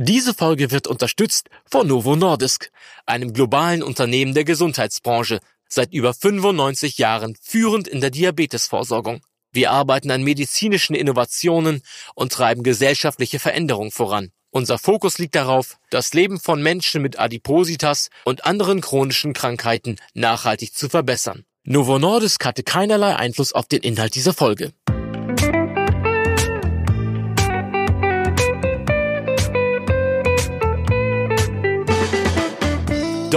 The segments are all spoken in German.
Diese Folge wird unterstützt von Novo Nordisk, einem globalen Unternehmen der Gesundheitsbranche, seit über 95 Jahren führend in der Diabetesvorsorgung. Wir arbeiten an medizinischen Innovationen und treiben gesellschaftliche Veränderungen voran. Unser Fokus liegt darauf, das Leben von Menschen mit Adipositas und anderen chronischen Krankheiten nachhaltig zu verbessern. Novo Nordisk hatte keinerlei Einfluss auf den Inhalt dieser Folge.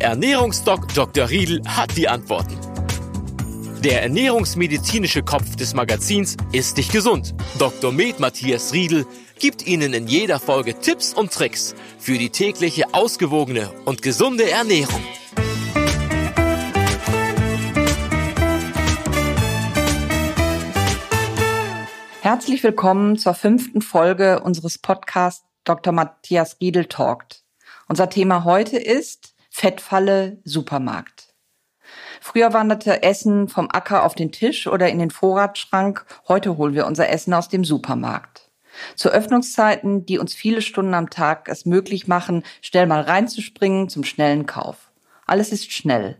Ernährungsdoc Dr. Riedel hat die Antworten. Der ernährungsmedizinische Kopf des Magazins ist dich gesund. Dr. Med Matthias Riedel gibt Ihnen in jeder Folge Tipps und Tricks für die tägliche ausgewogene und gesunde Ernährung. Herzlich willkommen zur fünften Folge unseres Podcasts Dr. Matthias Riedel Talkt. Unser Thema heute ist Fettfalle Supermarkt. Früher wanderte Essen vom Acker auf den Tisch oder in den Vorratsschrank. Heute holen wir unser Essen aus dem Supermarkt. Zu Öffnungszeiten, die uns viele Stunden am Tag es möglich machen, schnell mal reinzuspringen zum schnellen Kauf. Alles ist schnell.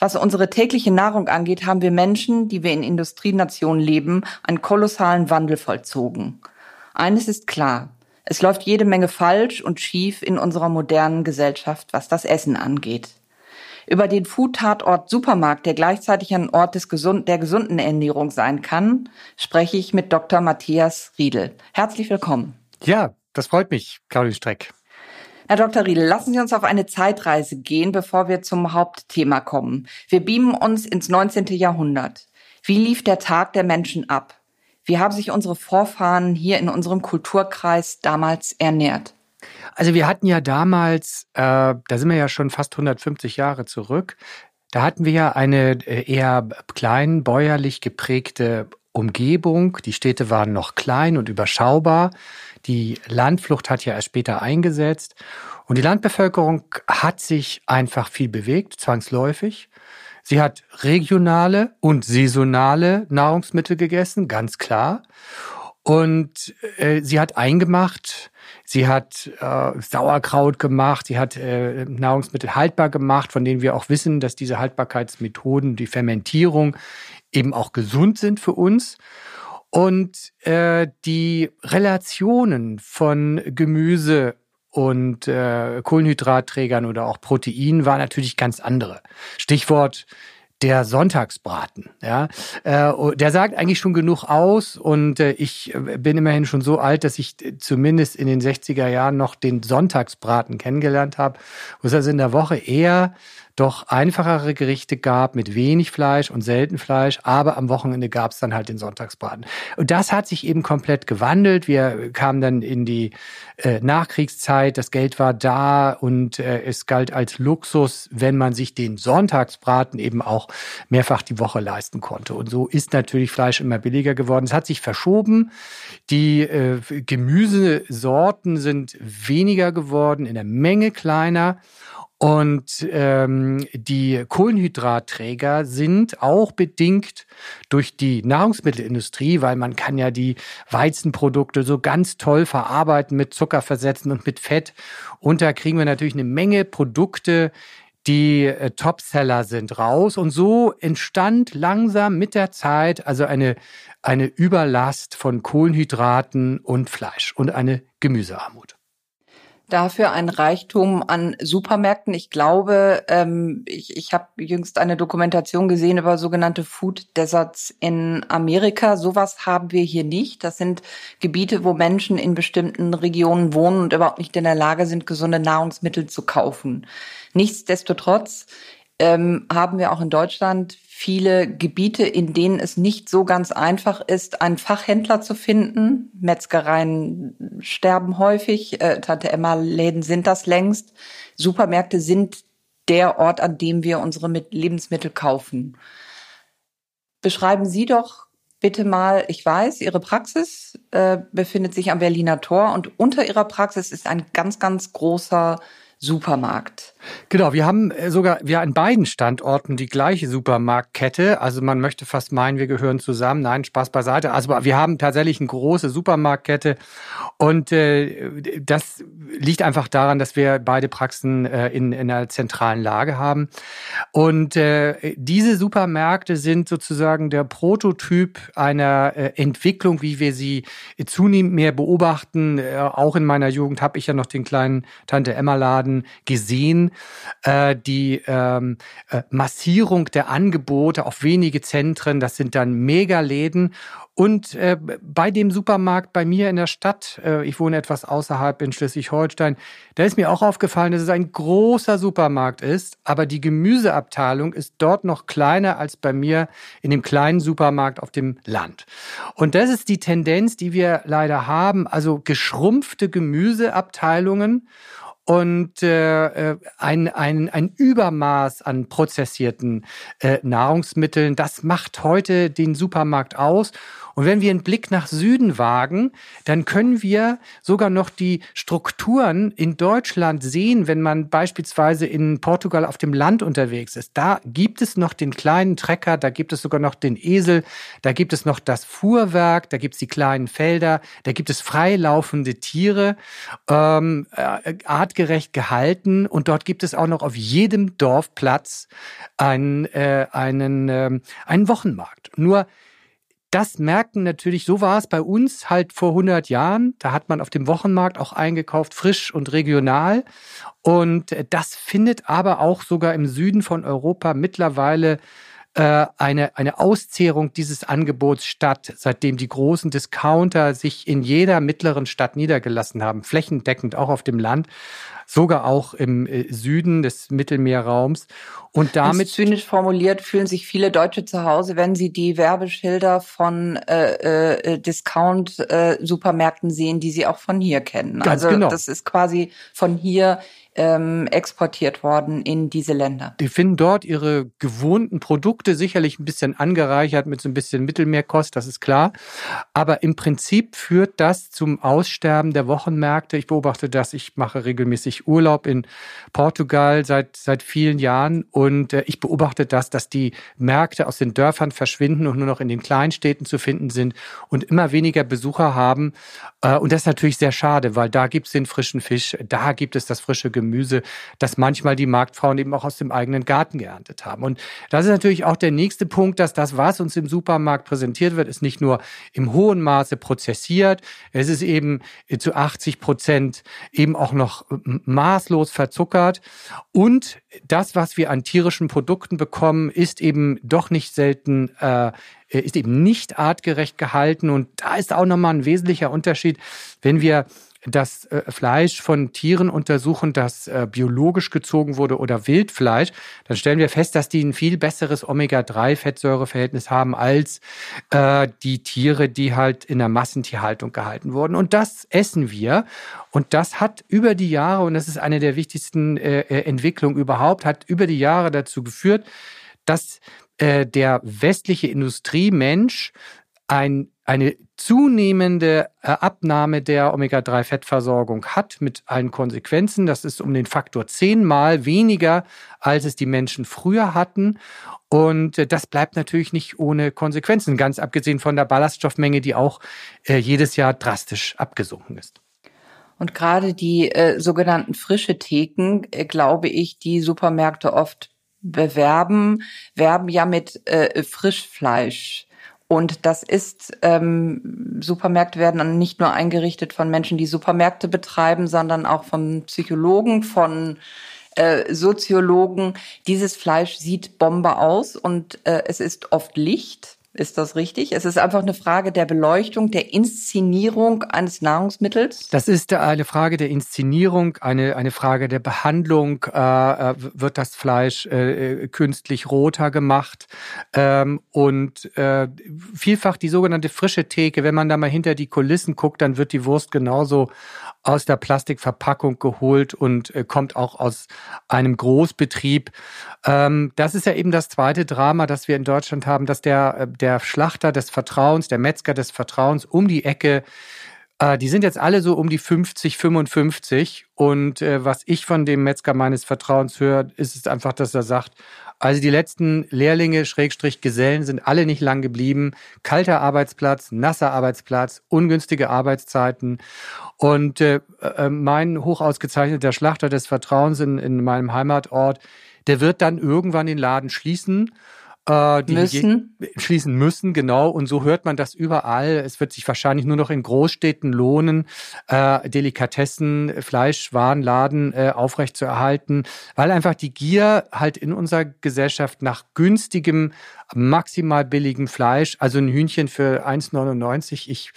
Was unsere tägliche Nahrung angeht, haben wir Menschen, die wir in Industrienationen leben, einen kolossalen Wandel vollzogen. Eines ist klar. Es läuft jede Menge falsch und schief in unserer modernen Gesellschaft, was das Essen angeht. Über den Food-Tatort Supermarkt, der gleichzeitig ein Ort des gesund, der gesunden Ernährung sein kann, spreche ich mit Dr. Matthias Riedel. Herzlich willkommen. Ja, das freut mich, Claudia Streck. Herr Dr. Riedel, lassen Sie uns auf eine Zeitreise gehen, bevor wir zum Hauptthema kommen. Wir beamen uns ins 19. Jahrhundert. Wie lief der Tag der Menschen ab? Wie haben sich unsere Vorfahren hier in unserem Kulturkreis damals ernährt? Also wir hatten ja damals, äh, da sind wir ja schon fast 150 Jahre zurück, da hatten wir ja eine äh, eher klein bäuerlich geprägte Umgebung. Die Städte waren noch klein und überschaubar. Die Landflucht hat ja erst später eingesetzt. Und die Landbevölkerung hat sich einfach viel bewegt, zwangsläufig. Sie hat regionale und saisonale Nahrungsmittel gegessen, ganz klar. Und äh, sie hat eingemacht, sie hat äh, Sauerkraut gemacht, sie hat äh, Nahrungsmittel haltbar gemacht, von denen wir auch wissen, dass diese Haltbarkeitsmethoden, die Fermentierung eben auch gesund sind für uns. Und äh, die Relationen von Gemüse und äh, Kohlenhydratträgern oder auch Protein war natürlich ganz andere. Stichwort der Sonntagsbraten. Ja, äh, der sagt eigentlich schon genug aus und äh, ich äh, bin immerhin schon so alt, dass ich zumindest in den 60er Jahren noch den Sonntagsbraten kennengelernt habe, wo es also in der Woche eher doch einfachere Gerichte gab mit wenig Fleisch und selten Fleisch, aber am Wochenende gab es dann halt den Sonntagsbraten. Und das hat sich eben komplett gewandelt. Wir kamen dann in die äh, Nachkriegszeit, das Geld war da und äh, es galt als Luxus, wenn man sich den Sonntagsbraten eben auch mehrfach die Woche leisten konnte. Und so ist natürlich Fleisch immer billiger geworden. Es hat sich verschoben. Die äh, Gemüsesorten sind weniger geworden, in der Menge kleiner. Und ähm, die Kohlenhydratträger sind auch bedingt durch die Nahrungsmittelindustrie, weil man kann ja die Weizenprodukte so ganz toll verarbeiten mit Zucker versetzen und mit Fett. Und da kriegen wir natürlich eine Menge Produkte, die äh, Topseller sind raus. Und so entstand langsam mit der Zeit also eine, eine Überlast von Kohlenhydraten und Fleisch und eine Gemüsearmut dafür ein Reichtum an Supermärkten. Ich glaube, ähm, ich, ich habe jüngst eine Dokumentation gesehen über sogenannte Food Deserts in Amerika. Sowas haben wir hier nicht. Das sind Gebiete, wo Menschen in bestimmten Regionen wohnen und überhaupt nicht in der Lage sind, gesunde Nahrungsmittel zu kaufen. Nichtsdestotrotz ähm, haben wir auch in Deutschland viele Gebiete, in denen es nicht so ganz einfach ist, einen Fachhändler zu finden. Metzgereien sterben häufig, äh, Tante Emma Läden sind das längst. Supermärkte sind der Ort, an dem wir unsere Lebensmittel kaufen. Beschreiben Sie doch bitte mal, ich weiß, Ihre Praxis äh, befindet sich am Berliner Tor und unter Ihrer Praxis ist ein ganz, ganz großer Supermarkt. Genau, wir haben äh, sogar wir an beiden Standorten die gleiche Supermarktkette. Also man möchte fast meinen, wir gehören zusammen. Nein, Spaß beiseite. Also wir haben tatsächlich eine große Supermarktkette und äh, das liegt einfach daran, dass wir beide Praxen äh, in, in einer zentralen Lage haben. Und äh, diese Supermärkte sind sozusagen der Prototyp einer äh, Entwicklung, wie wir sie zunehmend mehr beobachten. Äh, auch in meiner Jugend habe ich ja noch den kleinen Tante Emma Laden gesehen äh, die ähm, äh, Massierung der Angebote auf wenige Zentren, das sind dann Megaläden. Und äh, bei dem Supermarkt bei mir in der Stadt, äh, ich wohne etwas außerhalb in Schleswig-Holstein, da ist mir auch aufgefallen, dass es ein großer Supermarkt ist, aber die Gemüseabteilung ist dort noch kleiner als bei mir in dem kleinen Supermarkt auf dem Land. Und das ist die Tendenz, die wir leider haben, also geschrumpfte Gemüseabteilungen und äh, äh, ein, ein, ein Übermaß an prozessierten äh, Nahrungsmitteln, das macht heute den Supermarkt aus. Und wenn wir einen Blick nach Süden wagen, dann können wir sogar noch die Strukturen in Deutschland sehen, wenn man beispielsweise in Portugal auf dem Land unterwegs ist. Da gibt es noch den kleinen Trecker, da gibt es sogar noch den Esel, da gibt es noch das Fuhrwerk, da gibt es die kleinen Felder, da gibt es freilaufende Tiere, ähm, äh, artgerecht gehalten und dort gibt es auch noch auf jedem Dorfplatz einen, äh, einen, äh, einen Wochenmarkt. Nur das merken natürlich, so war es bei uns halt vor 100 Jahren. Da hat man auf dem Wochenmarkt auch eingekauft, frisch und regional. Und das findet aber auch sogar im Süden von Europa mittlerweile äh, eine, eine Auszehrung dieses Angebots statt, seitdem die großen Discounter sich in jeder mittleren Stadt niedergelassen haben, flächendeckend auch auf dem Land sogar auch im äh, Süden des Mittelmeerraums. Und damit zynisch formuliert fühlen sich viele Deutsche zu Hause, wenn sie die Werbeschilder von äh, äh, Discount-Supermärkten äh, sehen, die sie auch von hier kennen. Ganz also genau. das ist quasi von hier ähm, exportiert worden in diese Länder. Die finden dort ihre gewohnten Produkte, sicherlich ein bisschen angereichert mit so ein bisschen Mittelmeerkost, das ist klar. Aber im Prinzip führt das zum Aussterben der Wochenmärkte. Ich beobachte das, ich mache regelmäßig Urlaub in Portugal seit, seit vielen Jahren und äh, ich beobachte das, dass die Märkte aus den Dörfern verschwinden und nur noch in den Kleinstädten zu finden sind und immer weniger Besucher haben. Äh, und das ist natürlich sehr schade, weil da gibt es den frischen Fisch, da gibt es das frische Gemüse. Gemüse, das manchmal die Marktfrauen eben auch aus dem eigenen Garten geerntet haben. Und das ist natürlich auch der nächste Punkt, dass das, was uns im Supermarkt präsentiert wird, ist nicht nur im hohen Maße prozessiert, es ist eben zu 80 Prozent eben auch noch maßlos verzuckert. Und das, was wir an tierischen Produkten bekommen, ist eben doch nicht selten äh, ist eben nicht artgerecht gehalten. Und da ist auch nochmal ein wesentlicher Unterschied, wenn wir das äh, Fleisch von Tieren untersuchen, das äh, biologisch gezogen wurde oder Wildfleisch, dann stellen wir fest, dass die ein viel besseres Omega-3-Fettsäureverhältnis haben als äh, die Tiere, die halt in der Massentierhaltung gehalten wurden. Und das essen wir. Und das hat über die Jahre, und das ist eine der wichtigsten äh, äh Entwicklungen überhaupt, hat über die Jahre dazu geführt, dass äh, der westliche Industriemensch ein, eine zunehmende äh, Abnahme der Omega-3-Fettversorgung hat mit allen Konsequenzen. Das ist um den Faktor zehnmal weniger, als es die Menschen früher hatten. Und äh, das bleibt natürlich nicht ohne Konsequenzen, ganz abgesehen von der Ballaststoffmenge, die auch äh, jedes Jahr drastisch abgesunken ist. Und gerade die äh, sogenannten frische Theken, äh, glaube ich, die Supermärkte oft bewerben, werben ja mit äh, Frischfleisch. Und das ist, ähm, Supermärkte werden dann nicht nur eingerichtet von Menschen, die Supermärkte betreiben, sondern auch von Psychologen, von äh, Soziologen. Dieses Fleisch sieht Bombe aus und äh, es ist oft Licht. Ist das richtig? Es ist einfach eine Frage der Beleuchtung, der Inszenierung eines Nahrungsmittels? Das ist eine Frage der Inszenierung, eine, eine Frage der Behandlung. Äh, äh wird das Fleisch äh, äh, künstlich roter gemacht? Ähm, und äh, vielfach die sogenannte frische Theke, wenn man da mal hinter die Kulissen guckt, dann wird die Wurst genauso aus der Plastikverpackung geholt und äh, kommt auch aus einem Großbetrieb. Ähm, das ist ja eben das zweite Drama, das wir in Deutschland haben, dass der, äh, der Schlachter des Vertrauens, der Metzger des Vertrauens um die Ecke äh, die sind jetzt alle so um die 50, 55. Und äh, was ich von dem Metzger meines Vertrauens höre, ist es einfach, dass er sagt, also die letzten Lehrlinge, Schrägstrich Gesellen, sind alle nicht lang geblieben. Kalter Arbeitsplatz, nasser Arbeitsplatz, ungünstige Arbeitszeiten. Und äh, äh, mein hochausgezeichneter Schlachter des Vertrauens in, in meinem Heimatort, der wird dann irgendwann den Laden schließen äh, die müssen. schließen müssen, genau. Und so hört man das überall. Es wird sich wahrscheinlich nur noch in Großstädten lohnen, äh, Delikatessen, Fleischwarenladen äh, aufrechtzuerhalten, weil einfach die Gier halt in unserer Gesellschaft nach günstigem, maximal billigem Fleisch, also ein Hühnchen für 1,99, ich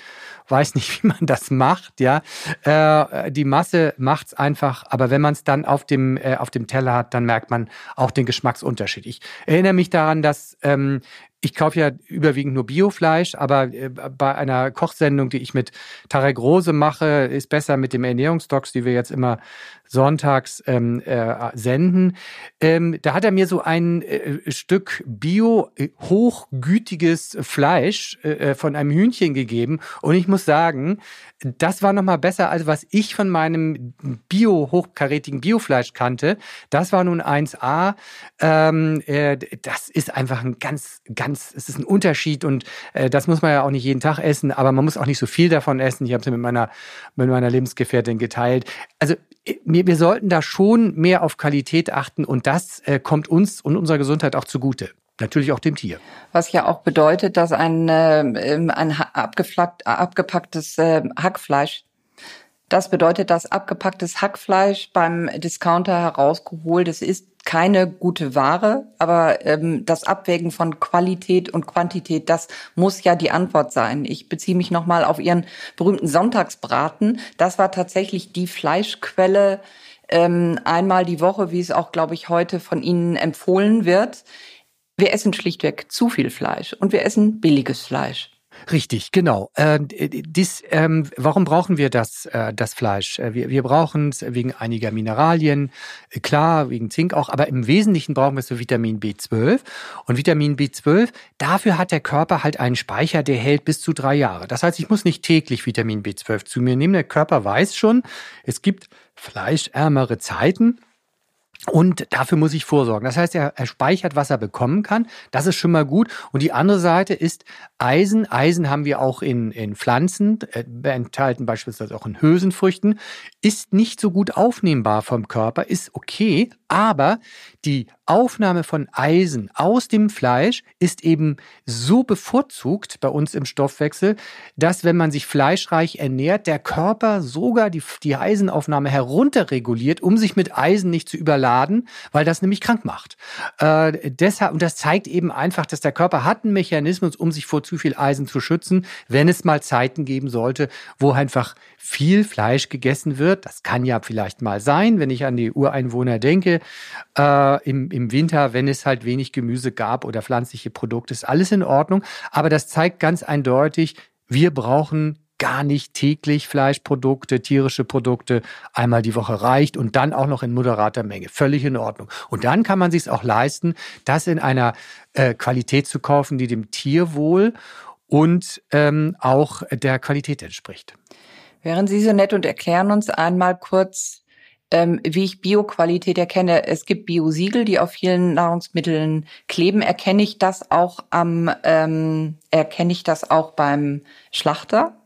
weiß nicht, wie man das macht, ja. Äh, die Masse macht's einfach, aber wenn man es dann auf dem, äh, auf dem Teller hat, dann merkt man auch den Geschmacksunterschied. Ich erinnere mich daran, dass ähm, ich kaufe ja überwiegend nur Biofleisch, aber äh, bei einer Kochsendung, die ich mit Tarek Rose mache, ist besser mit dem Ernährungsdocs, die wir jetzt immer sonntags ähm, äh, senden. Ähm, da hat er mir so ein äh, Stück bio äh, hochgütiges Fleisch äh, äh, von einem Hühnchen gegeben und ich muss sagen, das war noch mal besser als was ich von meinem bio hochkarätigen Biofleisch kannte. Das war nun 1A. Ähm, äh, das ist einfach ein ganz ganz ganz, es ist ein Unterschied und äh, das muss man ja auch nicht jeden Tag essen, aber man muss auch nicht so viel davon essen. Ich habe es mit meiner, mit meiner Lebensgefährtin geteilt. Also äh, wir, wir sollten da schon mehr auf Qualität achten und das äh, kommt uns und unserer Gesundheit auch zugute. Natürlich auch dem Tier. Was ja auch bedeutet, dass ein, äh, ein abgepacktes äh, Hackfleisch das bedeutet, dass abgepacktes Hackfleisch beim Discounter herausgeholt es ist keine gute Ware, aber ähm, das Abwägen von Qualität und Quantität, das muss ja die Antwort sein. Ich beziehe mich nochmal auf Ihren berühmten Sonntagsbraten. Das war tatsächlich die Fleischquelle ähm, einmal die Woche, wie es auch, glaube ich, heute von Ihnen empfohlen wird. Wir essen schlichtweg zu viel Fleisch und wir essen billiges Fleisch. Richtig, genau. Äh, dies, ähm, warum brauchen wir das, äh, das Fleisch? Äh, wir, wir brauchen es wegen einiger Mineralien, äh, klar, wegen Zink auch, aber im Wesentlichen brauchen wir es für Vitamin B12. Und Vitamin B12, dafür hat der Körper halt einen Speicher, der hält bis zu drei Jahre. Das heißt, ich muss nicht täglich Vitamin B12 zu mir nehmen. Der Körper weiß schon, es gibt fleischärmere Zeiten und dafür muss ich vorsorgen. Das heißt, er, er, speichert, was er bekommen kann. Das ist schon mal gut. Und die andere Seite ist Eisen. Eisen haben wir auch in, in Pflanzen, äh, enthalten beispielsweise auch in Hülsenfrüchten. Ist nicht so gut aufnehmbar vom Körper, ist okay, aber die Aufnahme von Eisen aus dem Fleisch ist eben so bevorzugt bei uns im Stoffwechsel, dass wenn man sich fleischreich ernährt, der Körper sogar die, die Eisenaufnahme herunterreguliert, um sich mit Eisen nicht zu überladen, weil das nämlich krank macht. Äh, deshalb, und das zeigt eben einfach, dass der Körper hat einen Mechanismus, um sich vor zu viel Eisen zu schützen, wenn es mal Zeiten geben sollte, wo einfach viel Fleisch gegessen wird. Das kann ja vielleicht mal sein, wenn ich an die Ureinwohner denke. Äh, im, Im Winter, wenn es halt wenig Gemüse gab oder pflanzliche Produkte, ist alles in Ordnung. Aber das zeigt ganz eindeutig, wir brauchen gar nicht täglich Fleischprodukte, tierische Produkte, einmal die Woche reicht und dann auch noch in moderater Menge. Völlig in Ordnung. Und dann kann man sich auch leisten, das in einer äh, Qualität zu kaufen, die dem Tierwohl und ähm, auch der Qualität entspricht. Wären Sie so nett und erklären uns einmal kurz, ähm, wie ich Bioqualität erkenne. Es gibt Biosiegel, die auf vielen Nahrungsmitteln kleben. Erkenne ich das auch am, ähm, erkenne ich das auch beim Schlachter?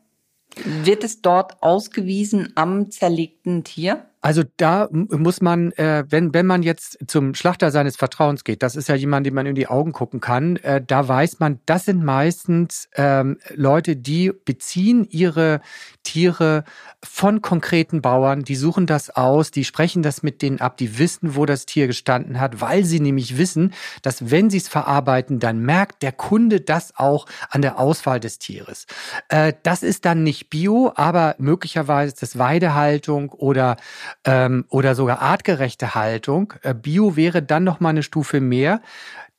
Wird es dort ausgewiesen am zerlegten Tier? Also da muss man, äh, wenn, wenn man jetzt zum Schlachter seines Vertrauens geht, das ist ja jemand, dem man in die Augen gucken kann, äh, da weiß man, das sind meistens ähm, Leute, die beziehen ihre Tiere von konkreten Bauern, die suchen das aus, die sprechen das mit denen ab, die wissen, wo das Tier gestanden hat, weil sie nämlich wissen, dass wenn sie es verarbeiten, dann merkt der Kunde das auch an der Auswahl des Tieres. Äh, das ist dann nicht Bio, aber möglicherweise ist das Weidehaltung oder ähm, oder sogar artgerechte Haltung. Äh, Bio wäre dann noch mal eine Stufe mehr.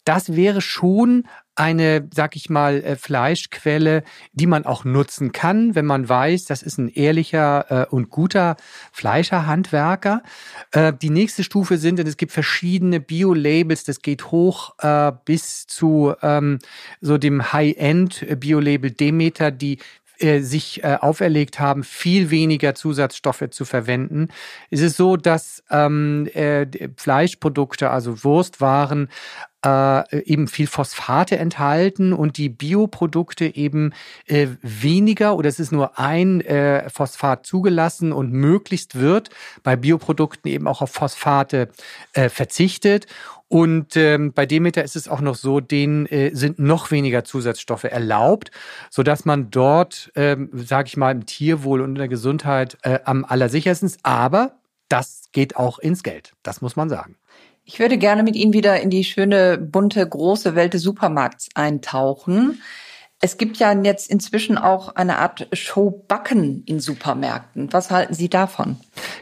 Das wäre schon eine, sag ich mal, äh, Fleischquelle, die man auch nutzen kann, wenn man weiß, das ist ein ehrlicher äh, und guter Fleischerhandwerker. Äh, die nächste Stufe sind, und es gibt verschiedene Bio-Labels, das geht hoch äh, bis zu ähm, so dem High-End-Bio-Label Demeter, die äh, sich äh, auferlegt haben, viel weniger Zusatzstoffe zu verwenden. Es ist so, dass ähm, äh, Fleischprodukte, also Wurstwaren, äh, eben viel Phosphate enthalten und die Bioprodukte eben äh, weniger oder es ist nur ein äh, Phosphat zugelassen und möglichst wird bei Bioprodukten eben auch auf Phosphate äh, verzichtet. Und ähm, bei Demeter ist es auch noch so, denen äh, sind noch weniger Zusatzstoffe erlaubt, so dass man dort, ähm, sage ich mal, im Tierwohl und in der Gesundheit äh, am allersichersten ist. Aber das geht auch ins Geld. Das muss man sagen. Ich würde gerne mit Ihnen wieder in die schöne, bunte, große Welt des Supermarkts eintauchen. Es gibt ja jetzt inzwischen auch eine Art Showbacken in Supermärkten. Was halten Sie davon?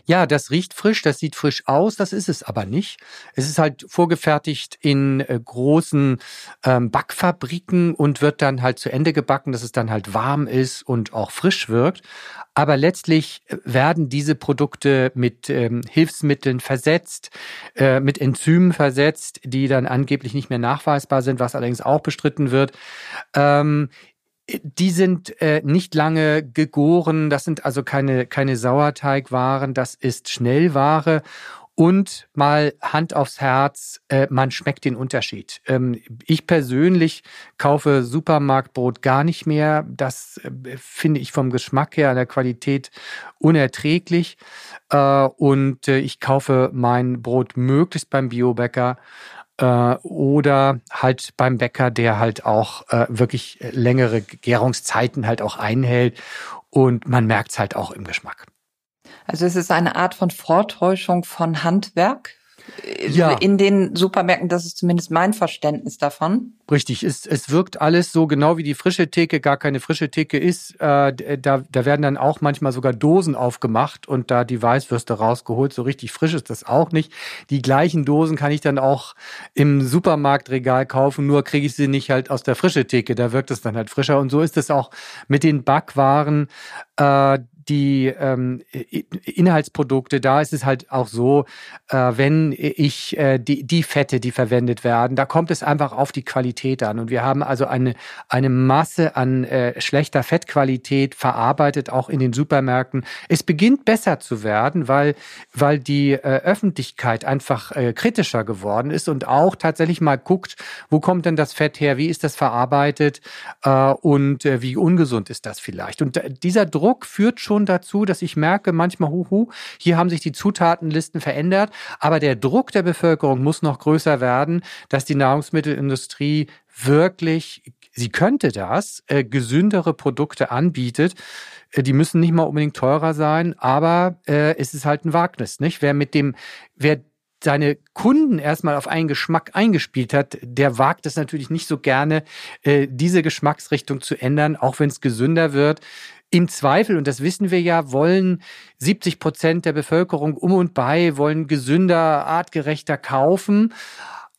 Ja, das riecht frisch, das sieht frisch aus, das ist es aber nicht. Es ist halt vorgefertigt in äh, großen ähm, Backfabriken und wird dann halt zu Ende gebacken, dass es dann halt warm ist und auch frisch wirkt. Aber letztlich äh, werden diese Produkte mit ähm, Hilfsmitteln versetzt, äh, mit Enzymen versetzt, die dann angeblich nicht mehr nachweisbar sind, was allerdings auch bestritten wird. Ähm, die sind äh, nicht lange gegoren, das sind also keine, keine Sauerteigwaren, das ist Schnellware und mal Hand aufs Herz, äh, man schmeckt den Unterschied. Ähm, ich persönlich kaufe Supermarktbrot gar nicht mehr. Das äh, finde ich vom Geschmack her, der Qualität unerträglich. Äh, und äh, ich kaufe mein Brot möglichst beim Biobäcker äh, oder halt beim Bäcker, der halt auch äh, wirklich längere Gärungszeiten halt auch einhält. Und man merkt es halt auch im Geschmack. Also es ist eine Art von Vortäuschung von Handwerk ja. in den Supermärkten. Das ist zumindest mein Verständnis davon. Richtig, es, es wirkt alles so genau wie die frische Theke gar keine frische Theke ist. Äh, da, da werden dann auch manchmal sogar Dosen aufgemacht und da die Weißwürste rausgeholt. So richtig frisch ist das auch nicht. Die gleichen Dosen kann ich dann auch im Supermarktregal kaufen, nur kriege ich sie nicht halt aus der frische Theke. Da wirkt es dann halt frischer. Und so ist es auch mit den Backwaren. Äh, die ähm, Inhaltsprodukte, da ist es halt auch so, äh, wenn ich äh, die, die Fette, die verwendet werden, da kommt es einfach auf die Qualität an. Und wir haben also eine, eine Masse an äh, schlechter Fettqualität verarbeitet, auch in den Supermärkten. Es beginnt besser zu werden, weil, weil die äh, Öffentlichkeit einfach äh, kritischer geworden ist und auch tatsächlich mal guckt, wo kommt denn das Fett her, wie ist das verarbeitet äh, und äh, wie ungesund ist das vielleicht. Und äh, dieser Druck führt schon schon dazu, dass ich merke, manchmal, huhu, hier haben sich die Zutatenlisten verändert, aber der Druck der Bevölkerung muss noch größer werden, dass die Nahrungsmittelindustrie wirklich, sie könnte das, äh, gesündere Produkte anbietet. Äh, die müssen nicht mal unbedingt teurer sein, aber äh, es ist halt ein Wagnis, nicht? Wer mit dem, wer seine Kunden erstmal auf einen Geschmack eingespielt hat, der wagt es natürlich nicht so gerne, äh, diese Geschmacksrichtung zu ändern, auch wenn es gesünder wird. Im Zweifel, und das wissen wir ja, wollen 70 Prozent der Bevölkerung um und bei, wollen gesünder, artgerechter kaufen.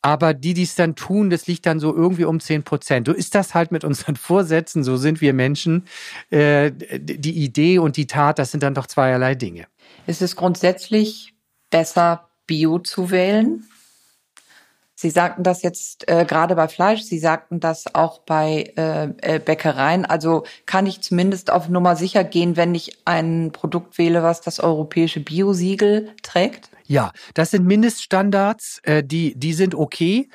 Aber die, die es dann tun, das liegt dann so irgendwie um 10 Prozent. So ist das halt mit unseren Vorsätzen, so sind wir Menschen. Äh, die Idee und die Tat, das sind dann doch zweierlei Dinge. Ist es grundsätzlich besser, Bio zu wählen? Sie sagten das jetzt äh, gerade bei Fleisch, Sie sagten das auch bei äh, äh, Bäckereien. Also kann ich zumindest auf Nummer sicher gehen, wenn ich ein Produkt wähle, was das europäische Biosiegel trägt? Ja, das sind Mindeststandards, äh, die, die sind okay.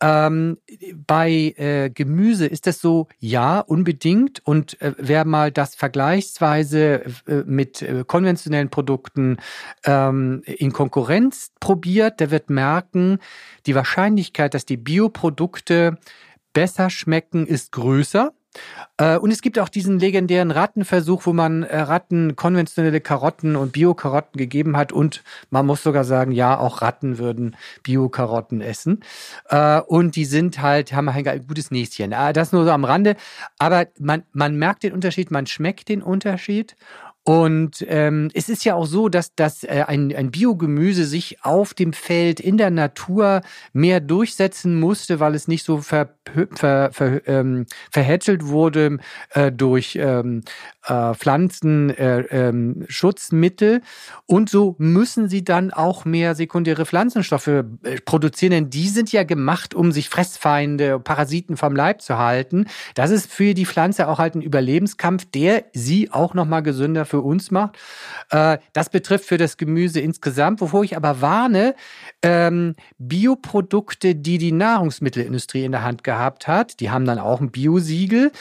Ähm, bei äh, Gemüse ist das so, ja, unbedingt. Und äh, wer mal das vergleichsweise äh, mit äh, konventionellen Produkten ähm, in Konkurrenz probiert, der wird merken, die Wahrscheinlichkeit, dass die Bioprodukte besser schmecken, ist größer. Äh, und es gibt auch diesen legendären Rattenversuch, wo man äh, Ratten konventionelle Karotten und Bio-Karotten gegeben hat und man muss sogar sagen, ja, auch Ratten würden Bio-Karotten essen. Äh, und die sind halt, haben halt ein gutes Näschen. Das nur so am Rande. Aber man, man merkt den Unterschied, man schmeckt den Unterschied. Und ähm, es ist ja auch so, dass, dass äh, ein, ein Biogemüse sich auf dem Feld in der Natur mehr durchsetzen musste, weil es nicht so ver, ver, ver, ähm, verhätschelt wurde äh, durch ähm, äh, Pflanzenschutzmittel. Äh, und so müssen sie dann auch mehr sekundäre Pflanzenstoffe äh, produzieren, denn die sind ja gemacht, um sich Fressfeinde, Parasiten vom Leib zu halten. Das ist für die Pflanze auch halt ein Überlebenskampf, der sie auch nochmal gesünder für uns macht. Äh, das betrifft für das Gemüse insgesamt, wovor ich aber warne, ähm, Bioprodukte, die die Nahrungsmittelindustrie in der Hand gehabt hat, die haben dann auch ein Biosiegel,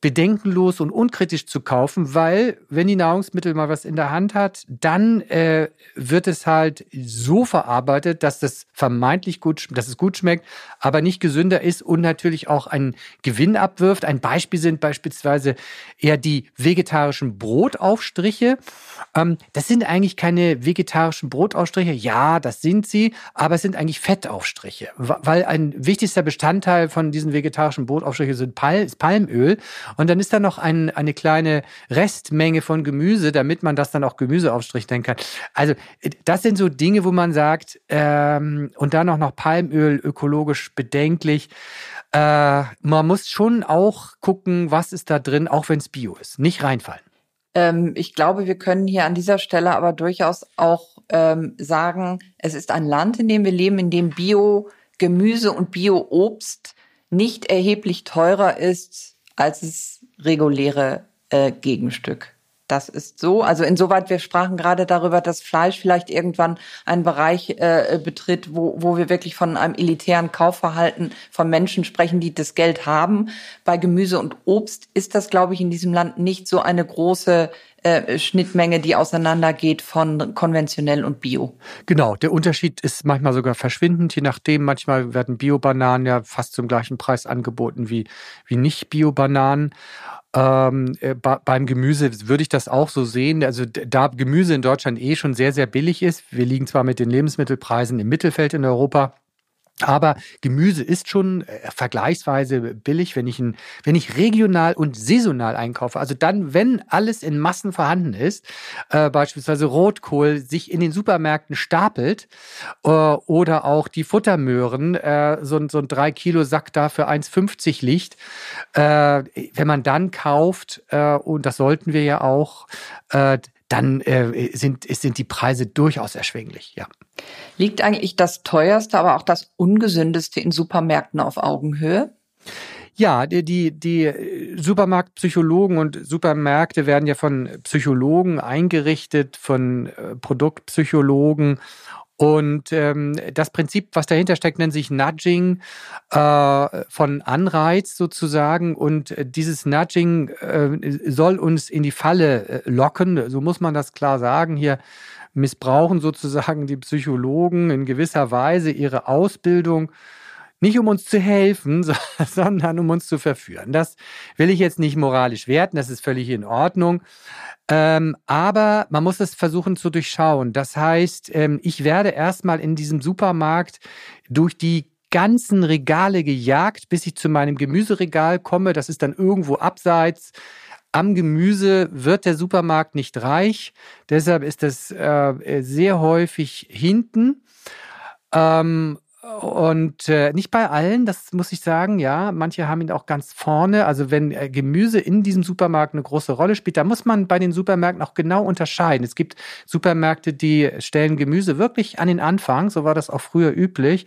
bedenkenlos und unkritisch zu kaufen, weil wenn die Nahrungsmittel mal was in der Hand hat, dann äh, wird es halt so verarbeitet, dass das vermeintlich gut, dass es gut schmeckt, aber nicht gesünder ist und natürlich auch einen Gewinn abwirft. Ein Beispiel sind beispielsweise eher die vegetarischen Brotaufstriche. Ähm, das sind eigentlich keine vegetarischen Brotaufstriche. Ja, das sind sie, aber es sind eigentlich Fettaufstriche, weil ein wichtigster Bestandteil von diesen vegetarischen Brotaufstrichen sind Pal Palmöl und dann ist da noch ein, eine kleine Restmenge von Gemüse, damit man das dann auch Gemüseaufstrich nennen kann. Also das sind so Dinge, wo man sagt, ähm, und dann auch noch Palmöl, ökologisch bedenklich. Äh, man muss schon auch gucken, was ist da drin, auch wenn es Bio ist. Nicht reinfallen. Ähm, ich glaube, wir können hier an dieser Stelle aber durchaus auch ähm, sagen, es ist ein Land, in dem wir leben, in dem Bio-Gemüse und Bio-Obst nicht erheblich teurer ist als das reguläre äh, Gegenstück. Das ist so. Also insoweit, wir sprachen gerade darüber, dass Fleisch vielleicht irgendwann einen Bereich äh, betritt, wo, wo wir wirklich von einem elitären Kaufverhalten von Menschen sprechen, die das Geld haben. Bei Gemüse und Obst ist das, glaube ich, in diesem Land nicht so eine große äh, Schnittmenge, die auseinandergeht von konventionell und Bio. Genau, der Unterschied ist manchmal sogar verschwindend, je nachdem. Manchmal werden Bio-Bananen ja fast zum gleichen Preis angeboten wie, wie nicht Bio-Bananen. Ähm, äh, beim Gemüse würde ich das auch so sehen. Also da Gemüse in Deutschland eh schon sehr, sehr billig ist, wir liegen zwar mit den Lebensmittelpreisen im Mittelfeld in Europa, aber Gemüse ist schon äh, vergleichsweise billig, wenn ich, ein, wenn ich regional und saisonal einkaufe. Also dann, wenn alles in Massen vorhanden ist, äh, beispielsweise Rotkohl sich in den Supermärkten stapelt äh, oder auch die Futtermöhren, äh, so, so ein 3 Kilo Sack da für 1,50 liegt. Äh, wenn man dann kauft, äh, und das sollten wir ja auch, äh, dann äh, sind, sind die Preise durchaus erschwinglich, ja. Liegt eigentlich das teuerste, aber auch das ungesündeste in Supermärkten auf Augenhöhe? Ja, die, die, die Supermarktpsychologen und Supermärkte werden ja von Psychologen eingerichtet, von äh, Produktpsychologen. Und ähm, das Prinzip, was dahinter steckt, nennt sich Nudging äh, von Anreiz sozusagen. Und dieses Nudging äh, soll uns in die Falle äh, locken. So muss man das klar sagen. Hier missbrauchen sozusagen die Psychologen in gewisser Weise ihre Ausbildung nicht um uns zu helfen, sondern um uns zu verführen. Das will ich jetzt nicht moralisch werten, das ist völlig in Ordnung. Ähm, aber man muss es versuchen zu durchschauen. Das heißt, ähm, ich werde erstmal in diesem Supermarkt durch die ganzen Regale gejagt, bis ich zu meinem Gemüseregal komme. Das ist dann irgendwo abseits. Am Gemüse wird der Supermarkt nicht reich. Deshalb ist es äh, sehr häufig hinten. Ähm, und äh, nicht bei allen, das muss ich sagen, ja. Manche haben ihn auch ganz vorne. Also wenn äh, Gemüse in diesem Supermarkt eine große Rolle spielt, da muss man bei den Supermärkten auch genau unterscheiden. Es gibt Supermärkte, die stellen Gemüse wirklich an den Anfang, so war das auch früher üblich.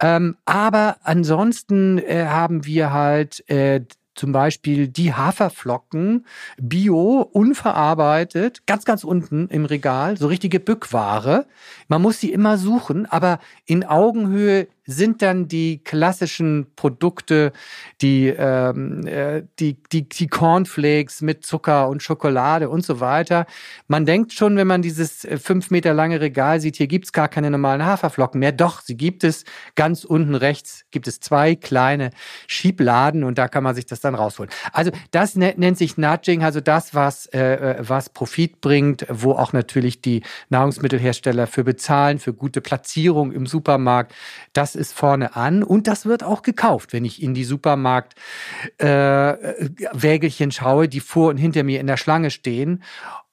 Ähm, aber ansonsten äh, haben wir halt äh, zum Beispiel die Haferflocken bio, unverarbeitet, ganz, ganz unten im Regal, so richtige Bückware. Man muss sie immer suchen, aber in Augenhöhe sind dann die klassischen Produkte, die, ähm, äh, die, die, die Cornflakes mit Zucker und Schokolade und so weiter. Man denkt schon, wenn man dieses äh, fünf Meter lange Regal sieht, hier gibt's gar keine normalen Haferflocken mehr. Doch, sie gibt es. Ganz unten rechts gibt es zwei kleine Schiebladen und da kann man sich das dann rausholen. Also das nennt sich Nudging, also das, was, äh, äh, was Profit bringt, wo auch natürlich die Nahrungsmittelhersteller für bezahlen, für gute Platzierung im Supermarkt. Das ist vorne an und das wird auch gekauft, wenn ich in die Supermarkt-Wägelchen äh, schaue, die vor und hinter mir in der Schlange stehen.